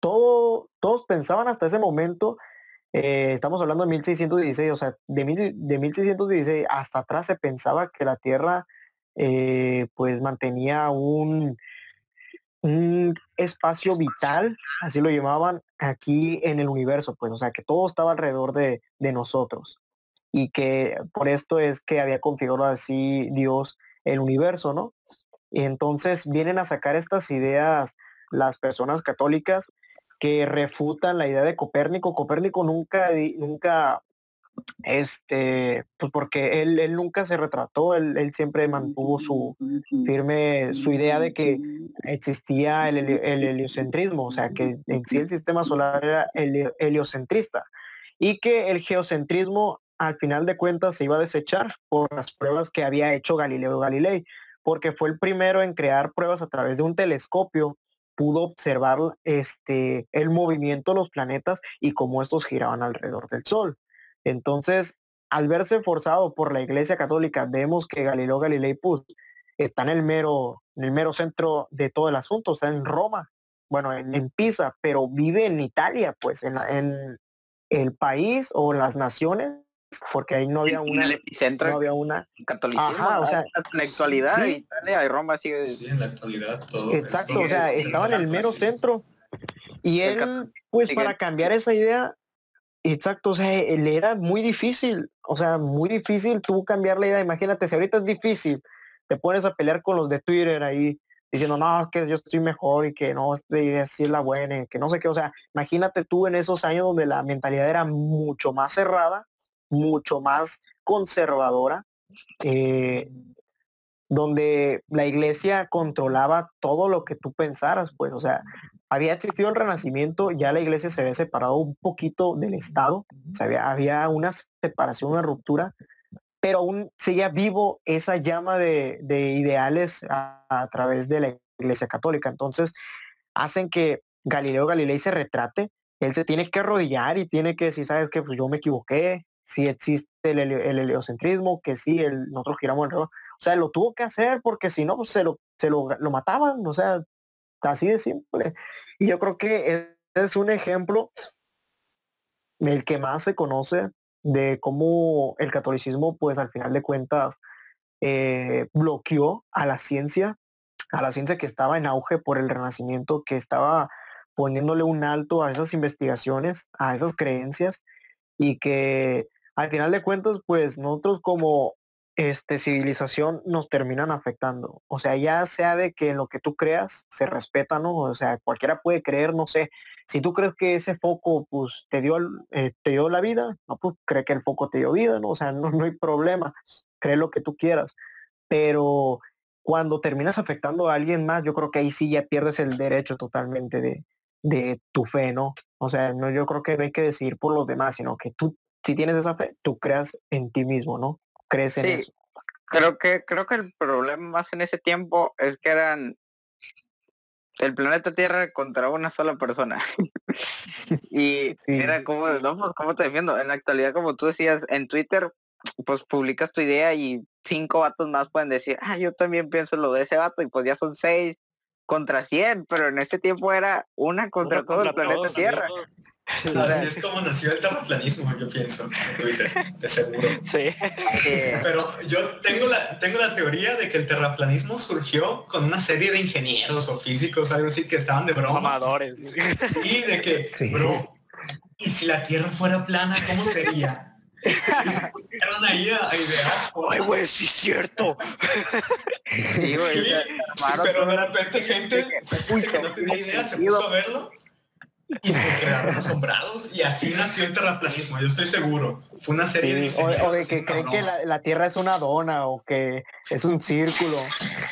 todo, todos pensaban hasta ese momento, eh, estamos hablando de 1616, o sea, de, de 1616 hasta atrás se pensaba que la Tierra eh, pues mantenía un, un espacio vital, así lo llamaban, aquí en el universo, pues, o sea, que todo estaba alrededor de, de nosotros y que por esto es que había configurado así Dios el universo, ¿no? Y entonces vienen a sacar estas ideas las personas católicas que refutan la idea de Copérnico. Copérnico nunca, nunca este, pues porque él, él nunca se retrató, él, siempre mantuvo su firme, su idea de que existía el, heliocentrismo, o sea, que en sí el sistema solar era el, heliocentrista y que el geocentrismo al final de cuentas se iba a desechar por las pruebas que había hecho Galileo Galilei, porque fue el primero en crear pruebas a través de un telescopio pudo observar este, el movimiento de los planetas y cómo estos giraban alrededor del Sol. Entonces, al verse forzado por la Iglesia Católica, vemos que Galileo Galilei pues, está en el mero, en el mero centro de todo el asunto, está en Roma, bueno, en, Pisa, pero vive en Italia, pues, en, en, el país o las naciones, porque ahí no había una, no había una catolicismo, o sea, en la actualidad Italia y Roma sigue sí, en la actualidad todo exacto, o sea, estaba en el mero centro y él, pues, para cambiar esa idea, Exacto, o sea, le era muy difícil, o sea, muy difícil tú cambiar la idea. Imagínate, si ahorita es difícil, te pones a pelear con los de Twitter ahí diciendo, no, que yo estoy mejor y que no, esta idea sí es la buena, que no sé qué, o sea, imagínate tú en esos años donde la mentalidad era mucho más cerrada, mucho más conservadora, eh, donde la iglesia controlaba todo lo que tú pensaras, pues, o sea, había existido el renacimiento, ya la iglesia se había separado un poquito del Estado, había, una separación, una ruptura, pero aún seguía vivo esa llama de, ideales a, través de la iglesia católica. Entonces, hacen que Galileo Galilei se retrate, él se tiene que arrodillar y tiene que decir, sabes que pues yo me equivoqué, si existe el, heliocentrismo, que sí, el, nosotros giramos el O sea, lo tuvo que hacer porque si no, pues, se, lo, se lo, lo mataban. O sea, Así de simple. Y yo creo que es un ejemplo del que más se conoce de cómo el catolicismo, pues al final de cuentas, eh, bloqueó a la ciencia, a la ciencia que estaba en auge por el renacimiento, que estaba poniéndole un alto a esas investigaciones, a esas creencias, y que al final de cuentas, pues nosotros como este, civilización nos terminan afectando. O sea, ya sea de que lo que tú creas se respeta, ¿no? O sea, cualquiera puede creer, no sé, si tú crees que ese foco, pues, te dio, eh, te dio la vida, no, pues, cree que el foco te dio vida, ¿no? O sea, no, no hay problema, cree lo que tú quieras. Pero cuando terminas afectando a alguien más, yo creo que ahí sí ya pierdes el derecho totalmente de, de tu fe, ¿no? O sea, no, yo creo que hay que decir por los demás, sino que tú, si tienes esa fe, tú creas en ti mismo, ¿no? Crees en eso. Creo que, creo que el problema más en ese tiempo es que eran el planeta Tierra contra una sola persona. y era como, no, pues, ¿cómo te defiendo? En la actualidad, como tú decías, en Twitter, pues publicas tu idea y cinco vatos más pueden decir, ah, yo también pienso lo de ese vato, y pues ya son seis contra 100, pero en ese tiempo era una contra todo el planeta todos, Tierra. amigos. Así es como nació el terraplanismo, yo pienso, en Twitter, de seguro. Sí. Pero yo tengo la, tengo la teoría de que el terraplanismo surgió con una serie de ingenieros o físicos, algo así, que estaban de broma. Mamadores. Sí, de que, Sí. bro, ¿y si la Tierra fuera plana, cómo sería? Y se pusieron ahí a, a idear. Ay, güey, sí es cierto. sí, güey, o Sí, pero de repente gente, gente que no tenía idea se puso a verlo y se quedaron asombrados y así nació el terraplanismo, yo estoy seguro. Fue una serie de Sí, o, o ingenieros de que creen que la, la Tierra es una dona o que es un círculo.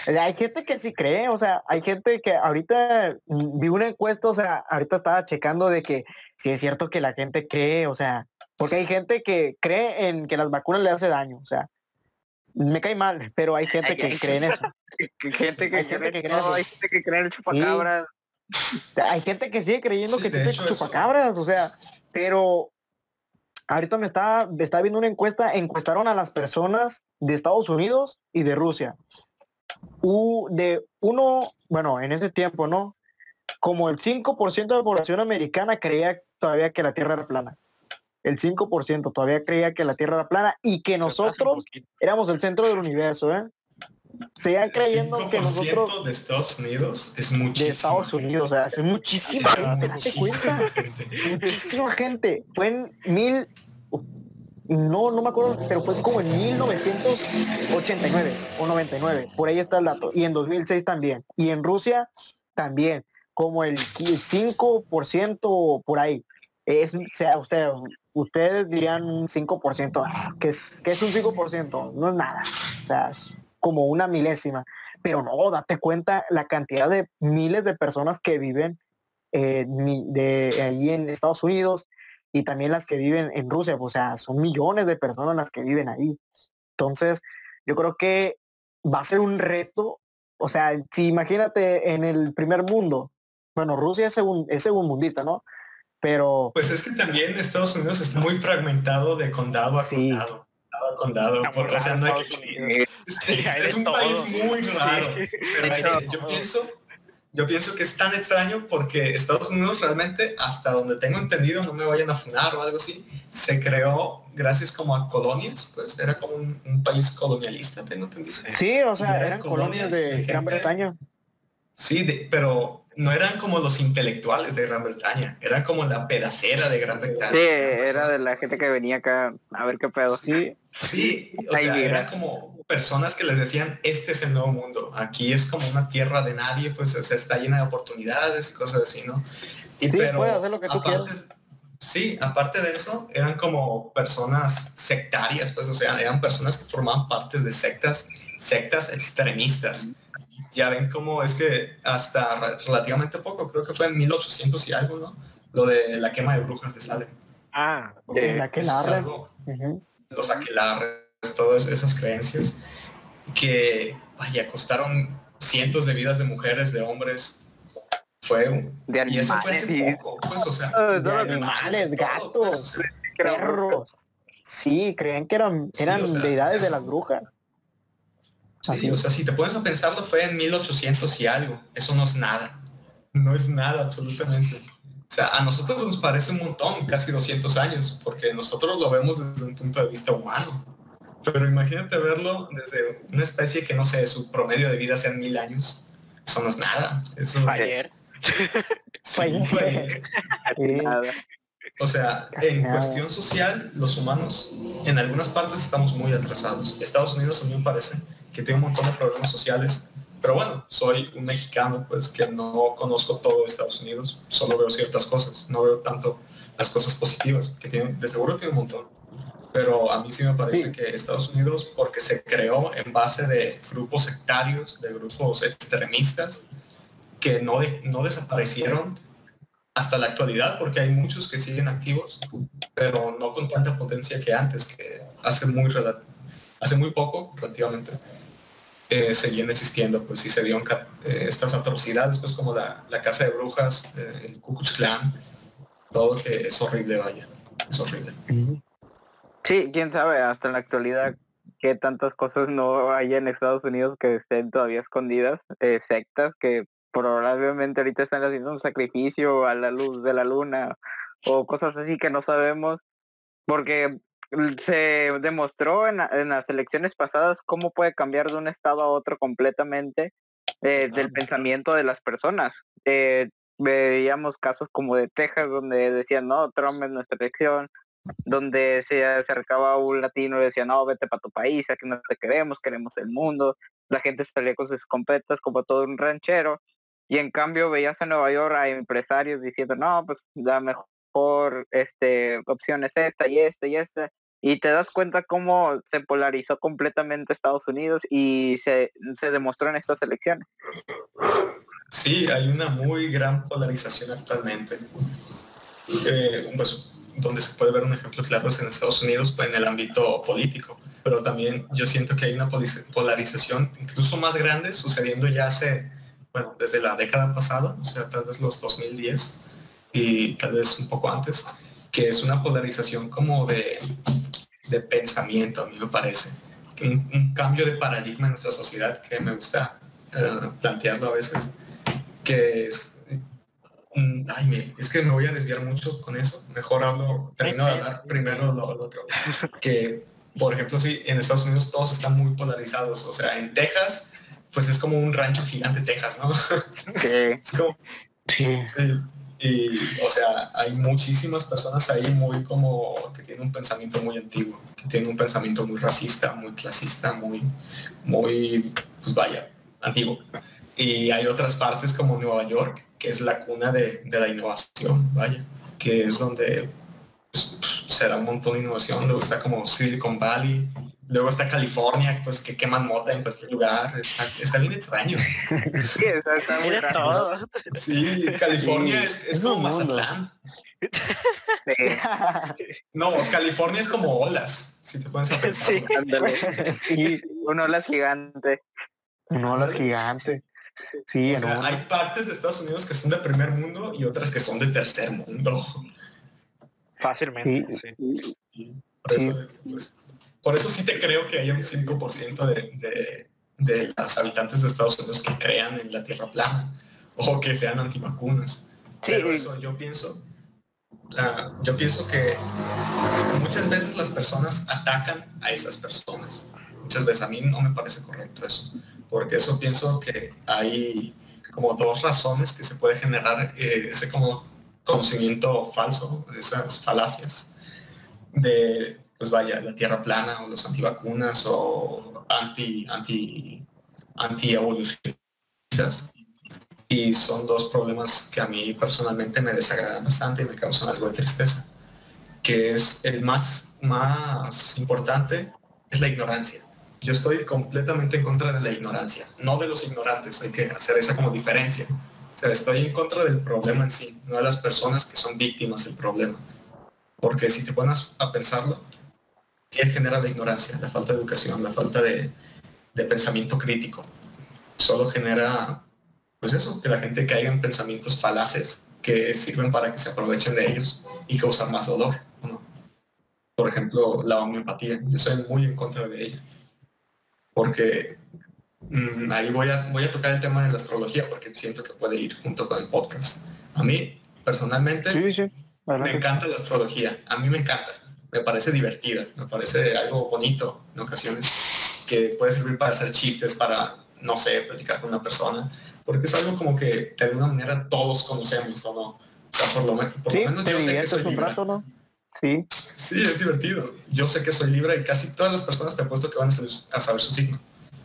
Hay gente que sí cree, o sea, hay gente que ahorita mm, vi una encuesta, o sea, ahorita estaba checando de que si es cierto que la gente cree, o sea, porque hay gente que cree en que las vacunas le hacen daño, o sea, me cae mal, pero hay gente que cree en eso. que gente que Hay gente cree que en cree todo, eso. hay gente que cree en el chupacabras. Hay gente que sigue creyendo Sí, que eso- chupacabras, o sea, pero ahorita me está, me está viendo una encuesta, encuestaron a las personas de Estados Unidos y de Rusia. U- de uno, bueno, en ese tiempo, ¿no? Como el 5% de la población americana creía todavía que la Tierra era plana. El 5% todavía creía que la Tierra era plana y que nosotros éramos el centro del universo, ¿eh? Seguían creyendo que 5% nosotros de Estados Unidos es muchísimo. de Estados Unidos, o sea, es muchísima gente, cuenta, Muchísima gente. Fue en mil, no, no me acuerdo, pero fue como en 1989 o 99, por ahí está el dato, y en 2006 también, y en Rusia también, como el qui- 5% por ahí. Es, sea, ustedes, ustedes dirían un 5%, ah, que es, que es un 5%, no es nada, o sea, es como una milésima, pero no, date cuenta la cantidad de miles de personas que viven eh, ahí en Estados Unidos y también las que viven en Rusia, o sea, son millones de personas las que viven ahí. Entonces, yo creo que va a ser un reto, o sea, si imagínate en el primer mundo, bueno, Rusia es, segun, es ¿no? Pero Pues es que también Estados Unidos está muy fragmentado de condado a Sí. condado. Condado a condado. Por- o sea, no hay que- es, es un país muy Sí. raro. Pero es yo pienso, yo pienso que es tan extraño porque Estados Unidos realmente, hasta donde tengo entendido, no me vayan a funar o algo así, se creó gracias como a colonias, pues era como un, un país colonialista, tengo entendido. sí, o sea, eran eran colonias colonias de de Gran Bretaña. Sí, de- pero no eran como los intelectuales de Gran Bretaña, eran como la pedacera de Gran Bretaña. Sí, era de la gente que venía acá a ver qué pedo. Sí, Sí, o sea, eran como personas que les decían, este es el nuevo mundo, aquí es como una tierra de nadie, pues o sea, está llena de oportunidades y cosas así, ¿no? Y Sí, puedes hacer lo que tú aparte- Sí, aparte de eso, eran como personas sectarias, pues o sea, eran personas que formaban parte de sectas, sectas extremistas. Ya ven cómo es que hasta re- relativamente poco, creo que fue en 1800 y algo, ¿no? Lo de la quema de brujas de Salem. Ah, en la que algo- Ujú. los aquelarres, todas esas creencias que, vaya, costaron cientos de vidas de mujeres, de hombres. Fue un... De Y eso fue animales hace y poco, pues, o sea, Ah, de animales, todo, pues, o sea, perros. Sí, creían que eran, Sí, eran o sea, deidades de las brujas. Sí, o sea, si te pones a pensarlo, fue en 1800 y algo. Eso no es nada. No es nada, absolutamente. O sea, a nosotros nos parece un montón, casi 200 años, porque nosotros lo vemos desde un punto de vista humano. Pero imagínate verlo desde una especie que, no sé, su promedio de vida sean mil años. Eso no es nada. Eso ayer. Sí, Ayer. fue-. O sea, Casi en nada. cuestión social, los humanos en algunas partes estamos muy atrasados. Estados Unidos a mí me parece que tiene un montón de problemas sociales. Pero bueno, soy un mexicano, pues que no conozco todo Estados Unidos, solo veo ciertas cosas, no veo tanto las cosas positivas, que tiene, de seguro tiene un montón. Pero a mí sí me parece Sí. que Estados Unidos, porque se creó en base de grupos sectarios, de grupos extremistas, que no, de- no desaparecieron hasta la actualidad, porque hay muchos que siguen activos, pero no con tanta potencia que antes, que hace muy, hace muy poco, relativamente, eh, seguían existiendo, pues sí se dieron eh, estas atrocidades, pues como la, la casa de brujas, eh, el Ku Klux Klan, todo que es horrible, vaya, es horrible. Sí, quién sabe, hasta en la actualidad que tantas cosas no hay en Estados Unidos que estén todavía escondidas, eh, sectas que probablemente ahorita están haciendo un sacrificio a la luz de la luna o cosas así que no sabemos, porque se demostró en, las elecciones pasadas cómo puede cambiar de un estado a otro completamente eh, del pensamiento de las personas. Eh, veíamos casos como de Texas donde decían, no, Trump es nuestra elección, donde se acercaba un latino y decía, no, vete para tu país, aquí no te queremos, queremos el mundo. La gente pelea con sus escopetas como todo un ranchero. Y en cambio veías en Nueva York a empresarios diciendo, no, pues la mejor este, opción es esta y esta y esta. Y te das cuenta cómo se polarizó completamente Estados Unidos y se, se demostró en estas elecciones. Sí, hay una muy gran polarización actualmente. Eh, pues, donde se puede ver un ejemplo claro es en Estados Unidos pues, en el ámbito político, pero también yo siento que hay una polarización incluso más grande sucediendo ya hace, bueno, desde la década pasada, o sea, tal vez los 2010 y tal vez un poco antes, que es una polarización como de, de pensamiento, a mí me parece. Un, cambio de paradigma en nuestra sociedad que me gusta eh, plantearlo a veces, que es ay, es que me voy a desviar mucho con eso. Mejor hablo, termino de hablar primero lo, otro. Que, por ejemplo, sí, en Estados Unidos todos están muy polarizados. O sea, en Texas, pues es como un rancho gigante Texas, ¿no? Sí. sí. Y, o sea, hay muchísimas personas ahí muy como que tienen un pensamiento muy antiguo, que tienen un pensamiento muy racista, muy clasista, muy, muy, pues vaya, antiguo. Y hay otras partes como Nueva York, que es la cuna de, la innovación, vaya, que es donde pues, se da un montón de innovación. Luego está como Silicon Valley, luego está California, pues que queman mota en cualquier lugar. Está, bien extraño. Sí, está, muy todo. Sí, California es, es, como Mazatlán. No, California es como olas, si te pones a pensar. Sí, sí, un olas gigante. Un olas gigante. Sí, hay partes de Estados Unidos que son de primer mundo y otras que son de tercer mundo. Fácilmente, pues, Por, eso, sí te creo que hay un 5% de, de, los habitantes de Estados Unidos que crean en la Tierra plana o que sean antivacunas. Pero eso yo pienso, yo pienso que muchas veces las personas atacan a esas personas. Muchas veces a mí no me parece correcto eso porque eso pienso que hay como dos razones que se puede generar eh, ese como conocimiento falso, esas falacias de, pues vaya, la tierra plana o los antivacunas o anti, anti, anti evolucionistas. Y son dos problemas que a mí personalmente me desagradan bastante y me causan algo de tristeza. Que es el más, más importante, es la ignorancia yo estoy completamente en contra de la ignorancia, no de los ignorantes, hay que hacer esa como diferencia. O sea, estoy en contra del problema en sí, no de las personas que son víctimas del problema. Porque si te pones a pensarlo, ¿qué genera la ignorancia? La falta de educación, la falta de, pensamiento crítico. Solo genera, pues eso, que la gente caiga en pensamientos falaces que sirven para que se aprovechen de ellos y causan más dolor. Por ejemplo, la homeopatía. Yo soy muy en contra de ella porque mm, ahí voy a, voy a tocar el tema de la astrología porque siento que puede ir junto con el podcast. A mí, personalmente, me encanta la astrología. A mí me encanta. Me parece divertida, me parece algo bonito en ocasiones, que puede servir para hacer chistes, para, no sé, platicar con una persona, porque es algo como que de alguna manera todos conocemos, ¿o no? O sea, por lo, menos, por lo menos yo sé que soy libre. ¿no? Sí. Sí, es divertido. Yo sé que soy libre y casi todas las personas te apuesto que van a saber su signo.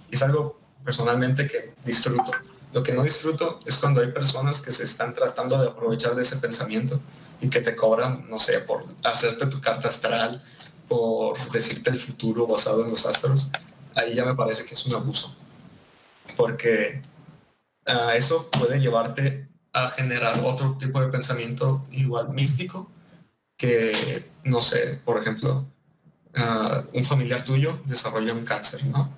Y es algo personalmente que disfruto. Lo que no disfruto es cuando hay personas que se están tratando de aprovechar de ese pensamiento y que te cobran, no sé, por hacerte tu carta astral, por decirte el futuro basado en los astros. Ahí ya me parece que es un abuso. Porque ah, eso puede llevarte a generar otro tipo de pensamiento igual místico que, no sé, por ejemplo, ah, un familiar tuyo desarrolla un cáncer, ¿no?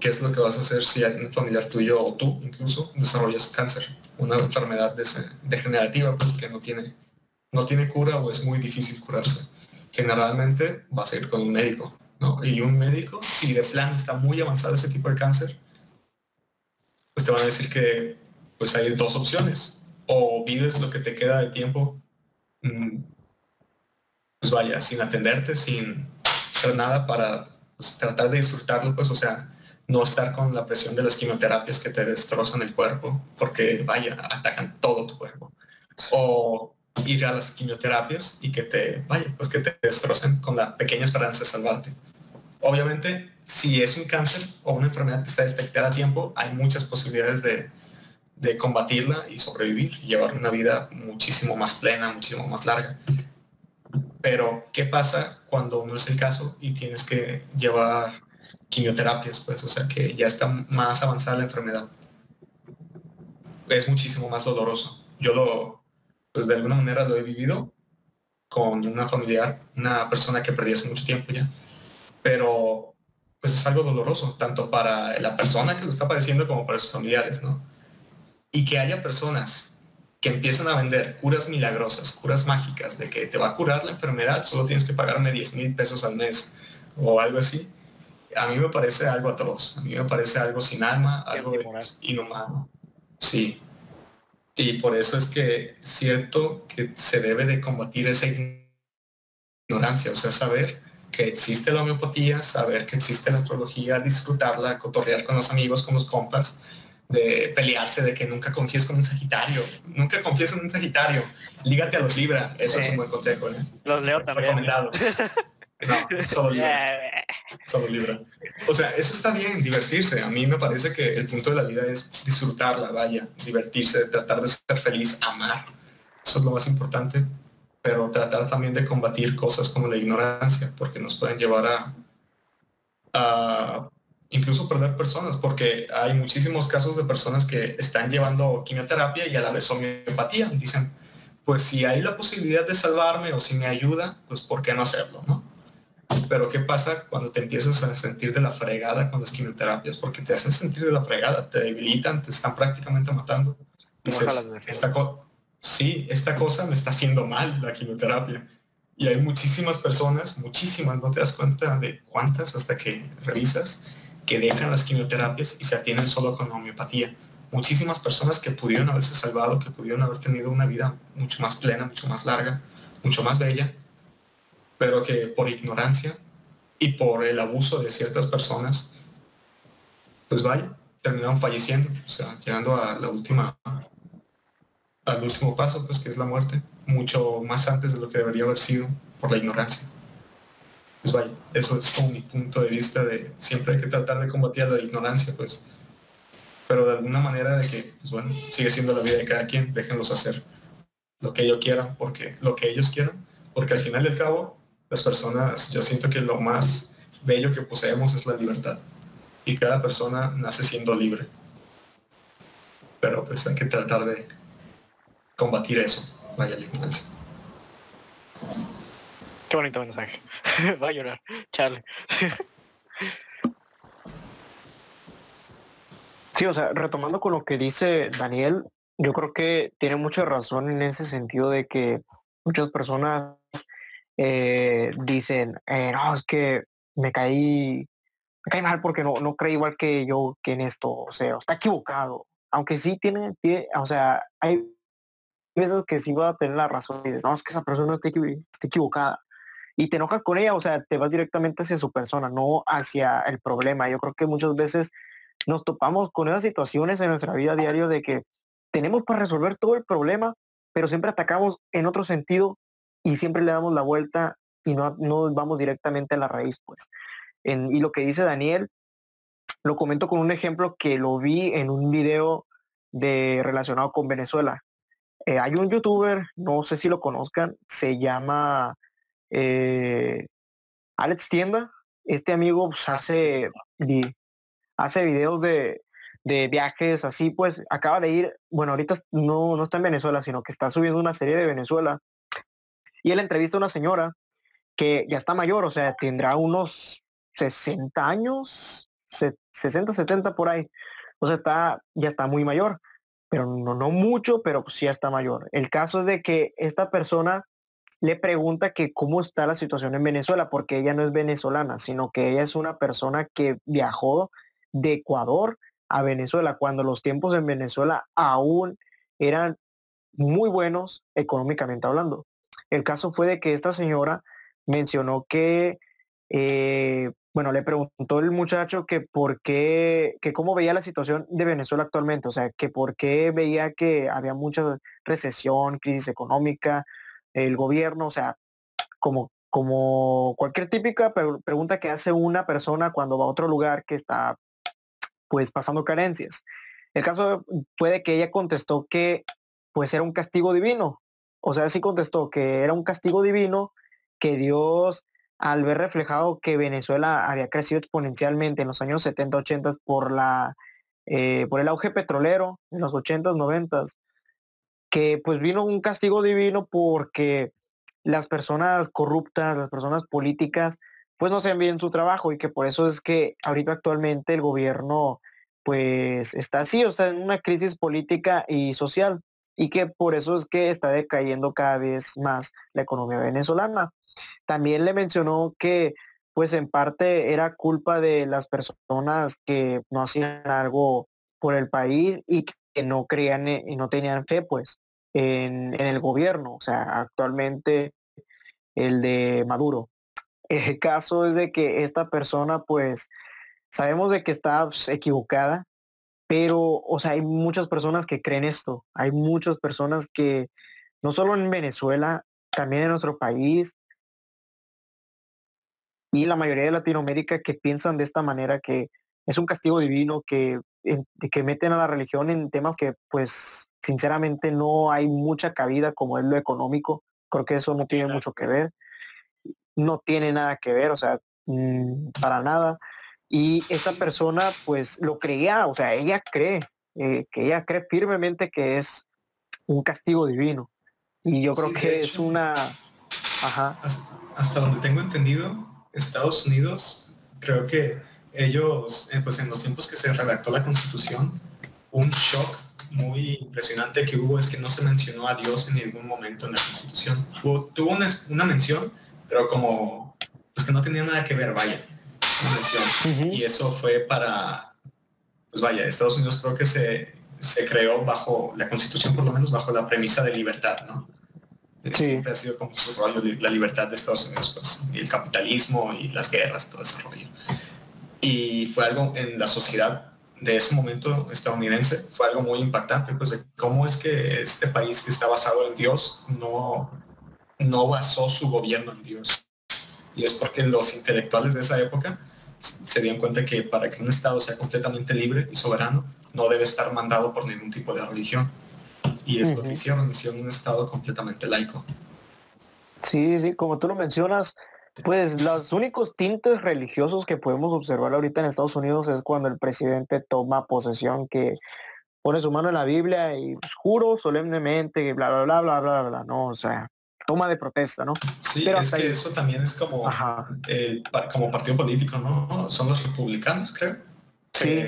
¿Qué es lo que vas a hacer si un familiar tuyo o tú incluso desarrollas cáncer? Una enfermedad degenerativa pues que no tiene, no tiene cura o es muy difícil curarse. Generalmente vas a ir con un médico, ¿no? Y un médico, si de plano está muy avanzado ese tipo de cáncer, pues te van a decir que pues hay dos opciones. O vives lo que te queda de tiempo, mm, pues vaya, sin atenderte, sin hacer nada para pues, tratar de disfrutarlo, pues o sea, no estar con la presión de las quimioterapias que te destrozan el cuerpo, porque vaya, atacan todo tu cuerpo. O ir a las quimioterapias y que te, vaya, pues que te destrocen con la pequeña esperanza de salvarte. Obviamente, si es un cáncer o una enfermedad que está detectada a tiempo, hay muchas posibilidades de, de combatirla y sobrevivir y llevar una vida muchísimo más plena, muchísimo más larga. Pero, ¿qué pasa cuando no es el caso y tienes que llevar quimioterapias? Pues, o sea, que ya está más avanzada la enfermedad. Es muchísimo más doloroso. Yo lo, pues de alguna manera lo he vivido con una familiar, una persona que perdí hace mucho tiempo ya. Pero, pues es algo doloroso, tanto para la persona que lo está padeciendo como para sus familiares, ¿no? Y que haya personas que empiezan a vender curas milagrosas, curas mágicas, de que te va a curar la enfermedad, solo tienes que pagarme 10 mil pesos al mes o algo así, a mí me parece algo atroz, a mí me parece algo sin alma, algo inhumano. Sí. Y por eso es que cierto que se debe de combatir esa ignorancia, o sea, saber que existe la homeopatía, saber que existe la astrología, disfrutarla, cotorrear con los amigos, con los compas, de pelearse, de que nunca confíes con un Sagitario, nunca confíes en un Sagitario, lígate a los Libra, eso es un buen consejo. ¿eh? Los leo también. Recomendado. No, solo Libra. Solo Libra. O sea, eso está bien, divertirse. A mí me parece que el punto de la vida es disfrutarla, vaya, divertirse, tratar de ser feliz, amar. Eso es lo más importante. Pero tratar también de combatir cosas como la ignorancia, porque nos pueden llevar a, a incluso perder personas, porque hay muchísimos casos de personas que están llevando quimioterapia y a la vez homeopatía. Dicen, pues si hay la posibilidad de salvarme o si me ayuda, pues ¿por qué no hacerlo? ¿no? Pero ¿qué pasa cuando te empiezas a sentir de la fregada con las quimioterapias? Porque te hacen sentir de la fregada, te debilitan, te están prácticamente matando. Dices, esta sí, esta cosa me está haciendo mal la quimioterapia. Y hay muchísimas personas, muchísimas, no te das cuenta de cuántas hasta que revisas, que dejan las quimioterapias y se atienden solo con homeopatía. Muchísimas personas que pudieron haberse salvado, que pudieron haber tenido una vida mucho más plena, mucho más larga, mucho más bella, pero que por ignorancia y por el abuso de ciertas personas, pues vaya, terminaron falleciendo, o sea, llegando a la última, al último paso, pues que es la muerte, mucho más antes de lo que debería haber sido por la ignorancia pues vaya, eso es como mi punto de vista de siempre hay que tratar de combatir la ignorancia, pues. Pero de alguna manera de que, pues bueno, sigue siendo la vida de cada quien, déjenlos hacer lo que ellos quieran, porque lo que ellos quieran, porque al final del cabo, las personas, yo siento que lo más bello que poseemos es la libertad. Y cada persona nace siendo libre. Pero pues hay que tratar de combatir eso, vaya la ignorancia. Qué bonito mensaje. Va a llorar. Charlie. Sí, o sea, retomando con lo que dice Daniel, yo creo que tiene mucha razón en ese sentido de que muchas personas eh, dicen, eh, no, es que me caí, me caí mal porque no, no creí igual que yo que en esto, o sea, está equivocado. Aunque sí tiene, tiene o sea, hay veces que sí va a tener la razón y dices, no, es que esa persona está, está equivocada y te enojas con ella, o sea, te vas directamente hacia su persona, no hacia el problema. Yo creo que muchas veces nos topamos con esas situaciones en nuestra vida diaria de que tenemos para resolver todo el problema, pero siempre atacamos en otro sentido y siempre le damos la vuelta y no, no vamos directamente a la raíz, pues. y lo que dice Daniel, lo comento con un ejemplo que lo vi en un video de relacionado con Venezuela. Eh, hay un youtuber, no sé si lo conozcan, se llama eh, Alex Tienda, este amigo pues, ah, hace, hace videos de, viajes así, pues acaba de ir, bueno, ahorita no, no está en Venezuela, sino que está subiendo una serie de Venezuela. Y él entrevista a una señora que ya está mayor, o sea, tendrá unos 60 años, 60, 70 por ahí. O sea, está, ya está muy mayor, pero no, mucho, pero sí ya está mayor. El caso es de que esta persona le pregunta que cómo está la situación en Venezuela, porque ella no es venezolana, sino que ella es una persona que viajó de Ecuador a Venezuela, cuando los tiempos en Venezuela aún eran muy buenos económicamente hablando. El caso fue de que esta señora mencionó que, eh, bueno, le preguntó el muchacho que por qué, que cómo veía la situación de Venezuela actualmente, o sea, que por qué veía que había mucha recesión, crisis económica, el gobierno, o sea, como, como cualquier típica pregunta que hace una persona cuando va a otro lugar que está pues pasando carencias. El caso fue de que ella contestó que pues era un castigo divino. O sea, sí contestó que era un castigo divino que Dios, al ver reflejado que Venezuela había crecido exponencialmente en los años 70, 80 por, la, eh, por el auge petrolero en los 80, 90, que pues vino un castigo divino porque las personas corruptas, las personas políticas, pues no hacen bien su trabajo y que por eso es que ahorita actualmente el gobierno pues está así, o sea, en una crisis política y social y que por eso es que está decayendo cada vez más la economía venezolana. También le mencionó que pues en parte era culpa de las personas que no hacían algo por el país y que no creían y no tenían fe pues en, el gobierno, o sea, actualmente el de Maduro. El caso es de que esta persona pues sabemos de que está pues, equivocada, pero, o sea, hay muchas personas que creen esto. Hay muchas personas que, no solo en Venezuela, también en nuestro país y la mayoría de Latinoamérica que piensan de esta manera que es un castigo divino, que, que meten a la religión en temas que pues sinceramente no hay mucha cabida como es lo económico. Creo que eso no tiene mucho que ver. No tiene nada que ver, o sea, mm, para nada. Y esa persona pues lo creía, o sea, ella cree, eh, que ella cree firmemente que es un castigo divino. Y yo creo que es una... Ajá. Hasta, donde tengo entendido, Estados Unidos, creo que ellos, eh, pues en los tiempos que se redactó la constitución, un shock muy impresionante que hubo es que no se mencionó a Dios en ningún momento en la constitución. tuvo una, una mención, pero como, pues que no tenía nada que ver, vaya y eso fue para, pues vaya, Estados Unidos creo que se, se creó bajo la constitución, por lo menos bajo la premisa de libertad, ¿no? Siempre ha sido como su rollo, la libertad de Estados Unidos, pues, y el capitalismo y las guerras, todo ese rollo. Y fue algo en la sociedad de ese momento estadounidense, fue algo muy impactante, pues de cómo es que este país que está basado en Dios no, no basó su gobierno en Dios. Y es porque los intelectuales de esa época se dieron cuenta que para que un Estado sea completamente libre y soberano, no debe estar mandado por ningún tipo de religión. Y es lo que hicieron, hicieron un Estado completamente laico. Sí, sí, como tú lo mencionas, pues los únicos tintes religiosos que podemos observar ahorita en Estados Unidos es cuando el presidente toma posesión, que pone su mano en la Biblia y pues, juro solemnemente, bla, bla, bla, bla, bla, bla, no, o sea, toma de protesta, ¿no? Sí, Pero es que eso también es como, como partido político, ¿no? Son los republicanos, creo. Sí.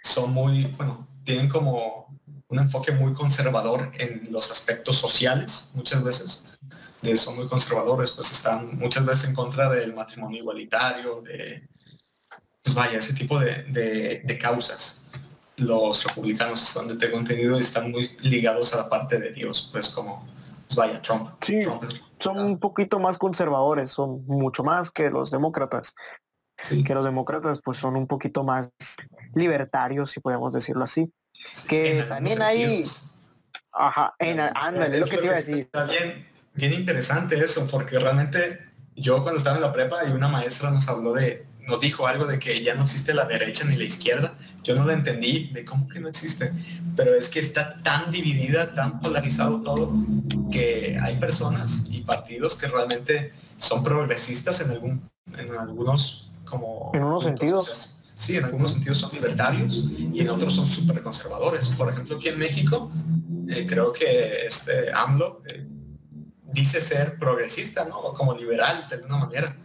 son muy, bueno, tienen como un enfoque muy conservador en los aspectos sociales, muchas veces. son muy conservadores, pues están muchas veces en contra del matrimonio igualitario, de, pues vaya, ese tipo de, de causas. Los republicanos, están de tengo entendido, están muy ligados a la parte de Dios, pues como vaya, Trump. Sí, son un poquito más conservadores, son mucho más que los demócratas. Sí. Que los demócratas pues son un poquito más libertarios, si podemos decirlo así. Que también hay... Ajá, en, ándale, lo que te iba a decir. Está bien, bien interesante eso, porque realmente yo cuando estaba en la prepa y una maestra nos habló de, nos dijo algo de que ya no existe la derecha ni la izquierda. Yo no lo entendí de cómo que no existe, pero es que está tan dividida, tan polarizado todo, que hay personas y partidos que realmente son progresistas en, algún, en algunos como... En unos sentidos. Sí, en algunos sentidos son libertarios y en otros son súper conservadores. Por ejemplo, aquí en México, eh, creo que este AMLO eh, dice ser progresista, ¿no? O como liberal de alguna manera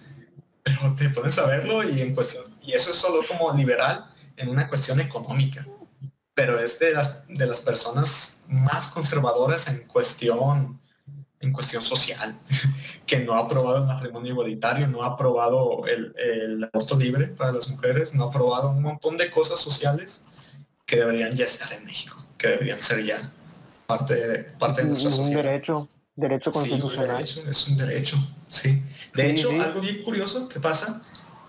pero te pones a verlo y en cuestión, y eso es solo como liberal en una cuestión económica, pero es de las, de las personas más conservadoras en cuestión, en cuestión social. que no ha aprobado el matrimonio igualitario, no ha aprobado el, el aborto libre para las mujeres, no ha aprobado un montón de cosas sociales que deberían ya estar en México, que deberían ser ya parte de, parte de nuestra un sociedad. derecho, derecho Sí, un constitucional. derecho, es un derecho, sí. De Sí, hecho, sí. algo bien curioso que pasa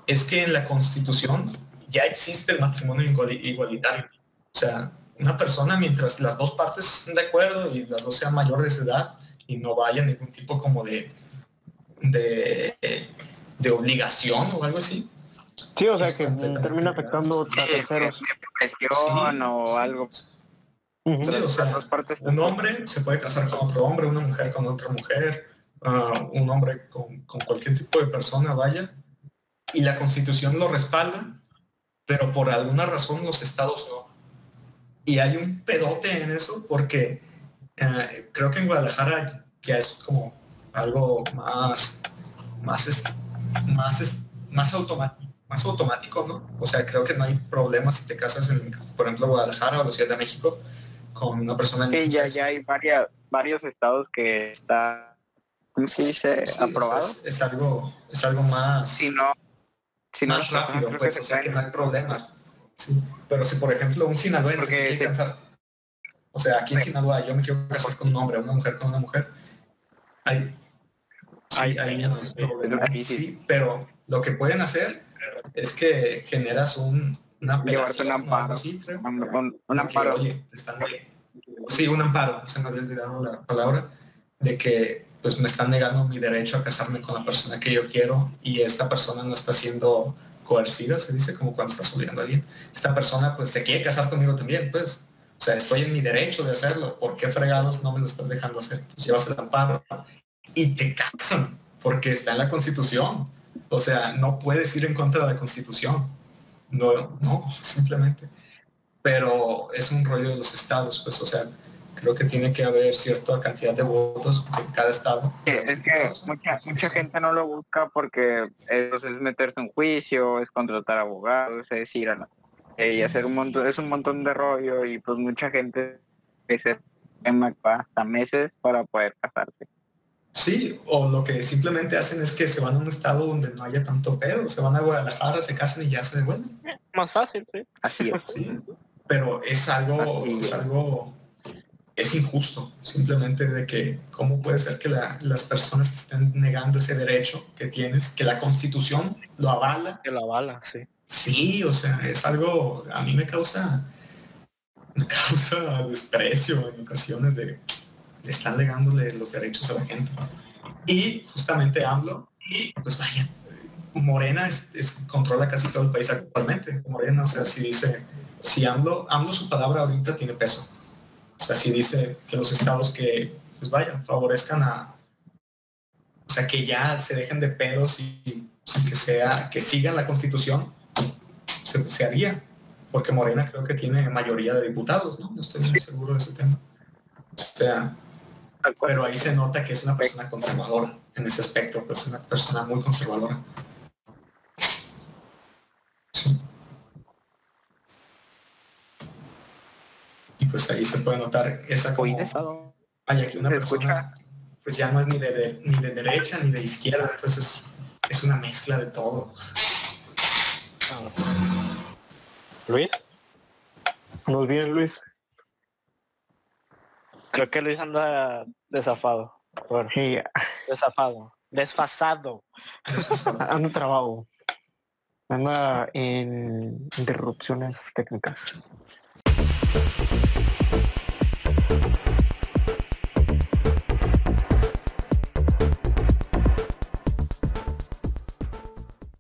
es que en la Constitución ya existe el matrimonio iguali- igualitario. O sea, una persona mientras las dos partes estén de acuerdo y las dos sean mayores de edad y no vaya ningún tipo como de de, de obligación o algo así. Sí, o sea Es que termina afectando a terceros. Presión Sí. o algo. Sí, o sea, Las dos partes. un hombre se puede casar con otro hombre, una mujer con otra mujer, ah, un hombre con, con cualquier tipo de persona, vaya, y la constitución lo respalda, pero por alguna razón los estados no. Y hay un pedote en eso porque eh, creo que en Guadalajara ya es como algo más, más, es- más, es- más automático. Más automático, ¿no? O sea, creo que no hay problema si te casas en, por ejemplo, Guadalajara o la Ciudad de México con una persona del Sí, ya, hay varias, varios estados que está, ¿cómo se dice? Sí, aprobado. es, es algo, es algo más, Si no, si no más rápido, pues, se o sea, que no hay problemas. Sí. Pero si, por ejemplo, un sinaloense Porque se quiere se- casar, o sea, aquí en Sinaloa yo me quiero casar con un hombre, una mujer con una mujer, hay, sí, Hay- hay- hay sí, pero lo que pueden hacer es que generas un, una un apelación algo amparo. así, creo. un, un- un de que, amparo. oye, están sí, un amparo, se me había olvidado la palabra, de que pues me están negando mi derecho a casarme con la persona que yo quiero y esta persona no está siendo coercida, se dice, como cuando estás obligando a alguien. Esta persona pues se quiere casar conmigo también, pues. O sea, estoy en mi derecho de hacerlo. ¿Por qué fregados no me lo estás dejando hacer? Pues llevas el amparo y te casan porque está en la constitución. O sea, no puedes ir en contra de la constitución. No, no, simplemente pero es un rollo de los estados, pues, o sea, creo que tiene que haber cierta cantidad de votos en cada estado. Sí, es que mucha, mucha gente no lo busca porque eso es meterse en juicio, es contratar abogados, es ir a la eh, y hacer un montón, es un montón de rollo y pues mucha gente se tema hasta meses para poder casarse. Sí, o lo que simplemente hacen es que se van a un estado donde no haya tanto pedo, se van a Guadalajara, se casan y ya se devuelven. Más fácil, sí. Así es. Sí, pero es algo, es. algo, es injusto, simplemente de que cómo puede ser que la- las personas te estén negando ese derecho que tienes, que la constitución lo avala Que la bala, sí. Sí, o sea, es algo, a mí me causa, me causa desprecio en ocasiones de le están negándole los derechos a la gente. Y justamente AMLO, pues vaya, Morena es, es- controla casi todo el país actualmente. Morena, o sea, si dice, si AMLO, AMLO su palabra ahorita tiene peso. O sea, si dice que los estados que, pues vaya, favorezcan a, o sea, que ya se dejen de pedos y, que sea, que sigan la constitución, se, se haría, porque Morena creo que tiene mayoría de diputados, ¿no? No estoy muy seguro de ese tema. O sea, pero ahí se nota que es una persona conservadora en ese aspecto, pues una persona muy conservadora. Sí. Pues ahí se puede notar esa como, vaya que una persona pues ya no es ni de, de- ni de derecha ni de izquierda, pues es, es una mezcla de todo. Luis, Muy bien, Luis. creo que Luis anda desafado. Bueno, desafado. Desfasado. anda trabajo. Anda en interrupciones técnicas.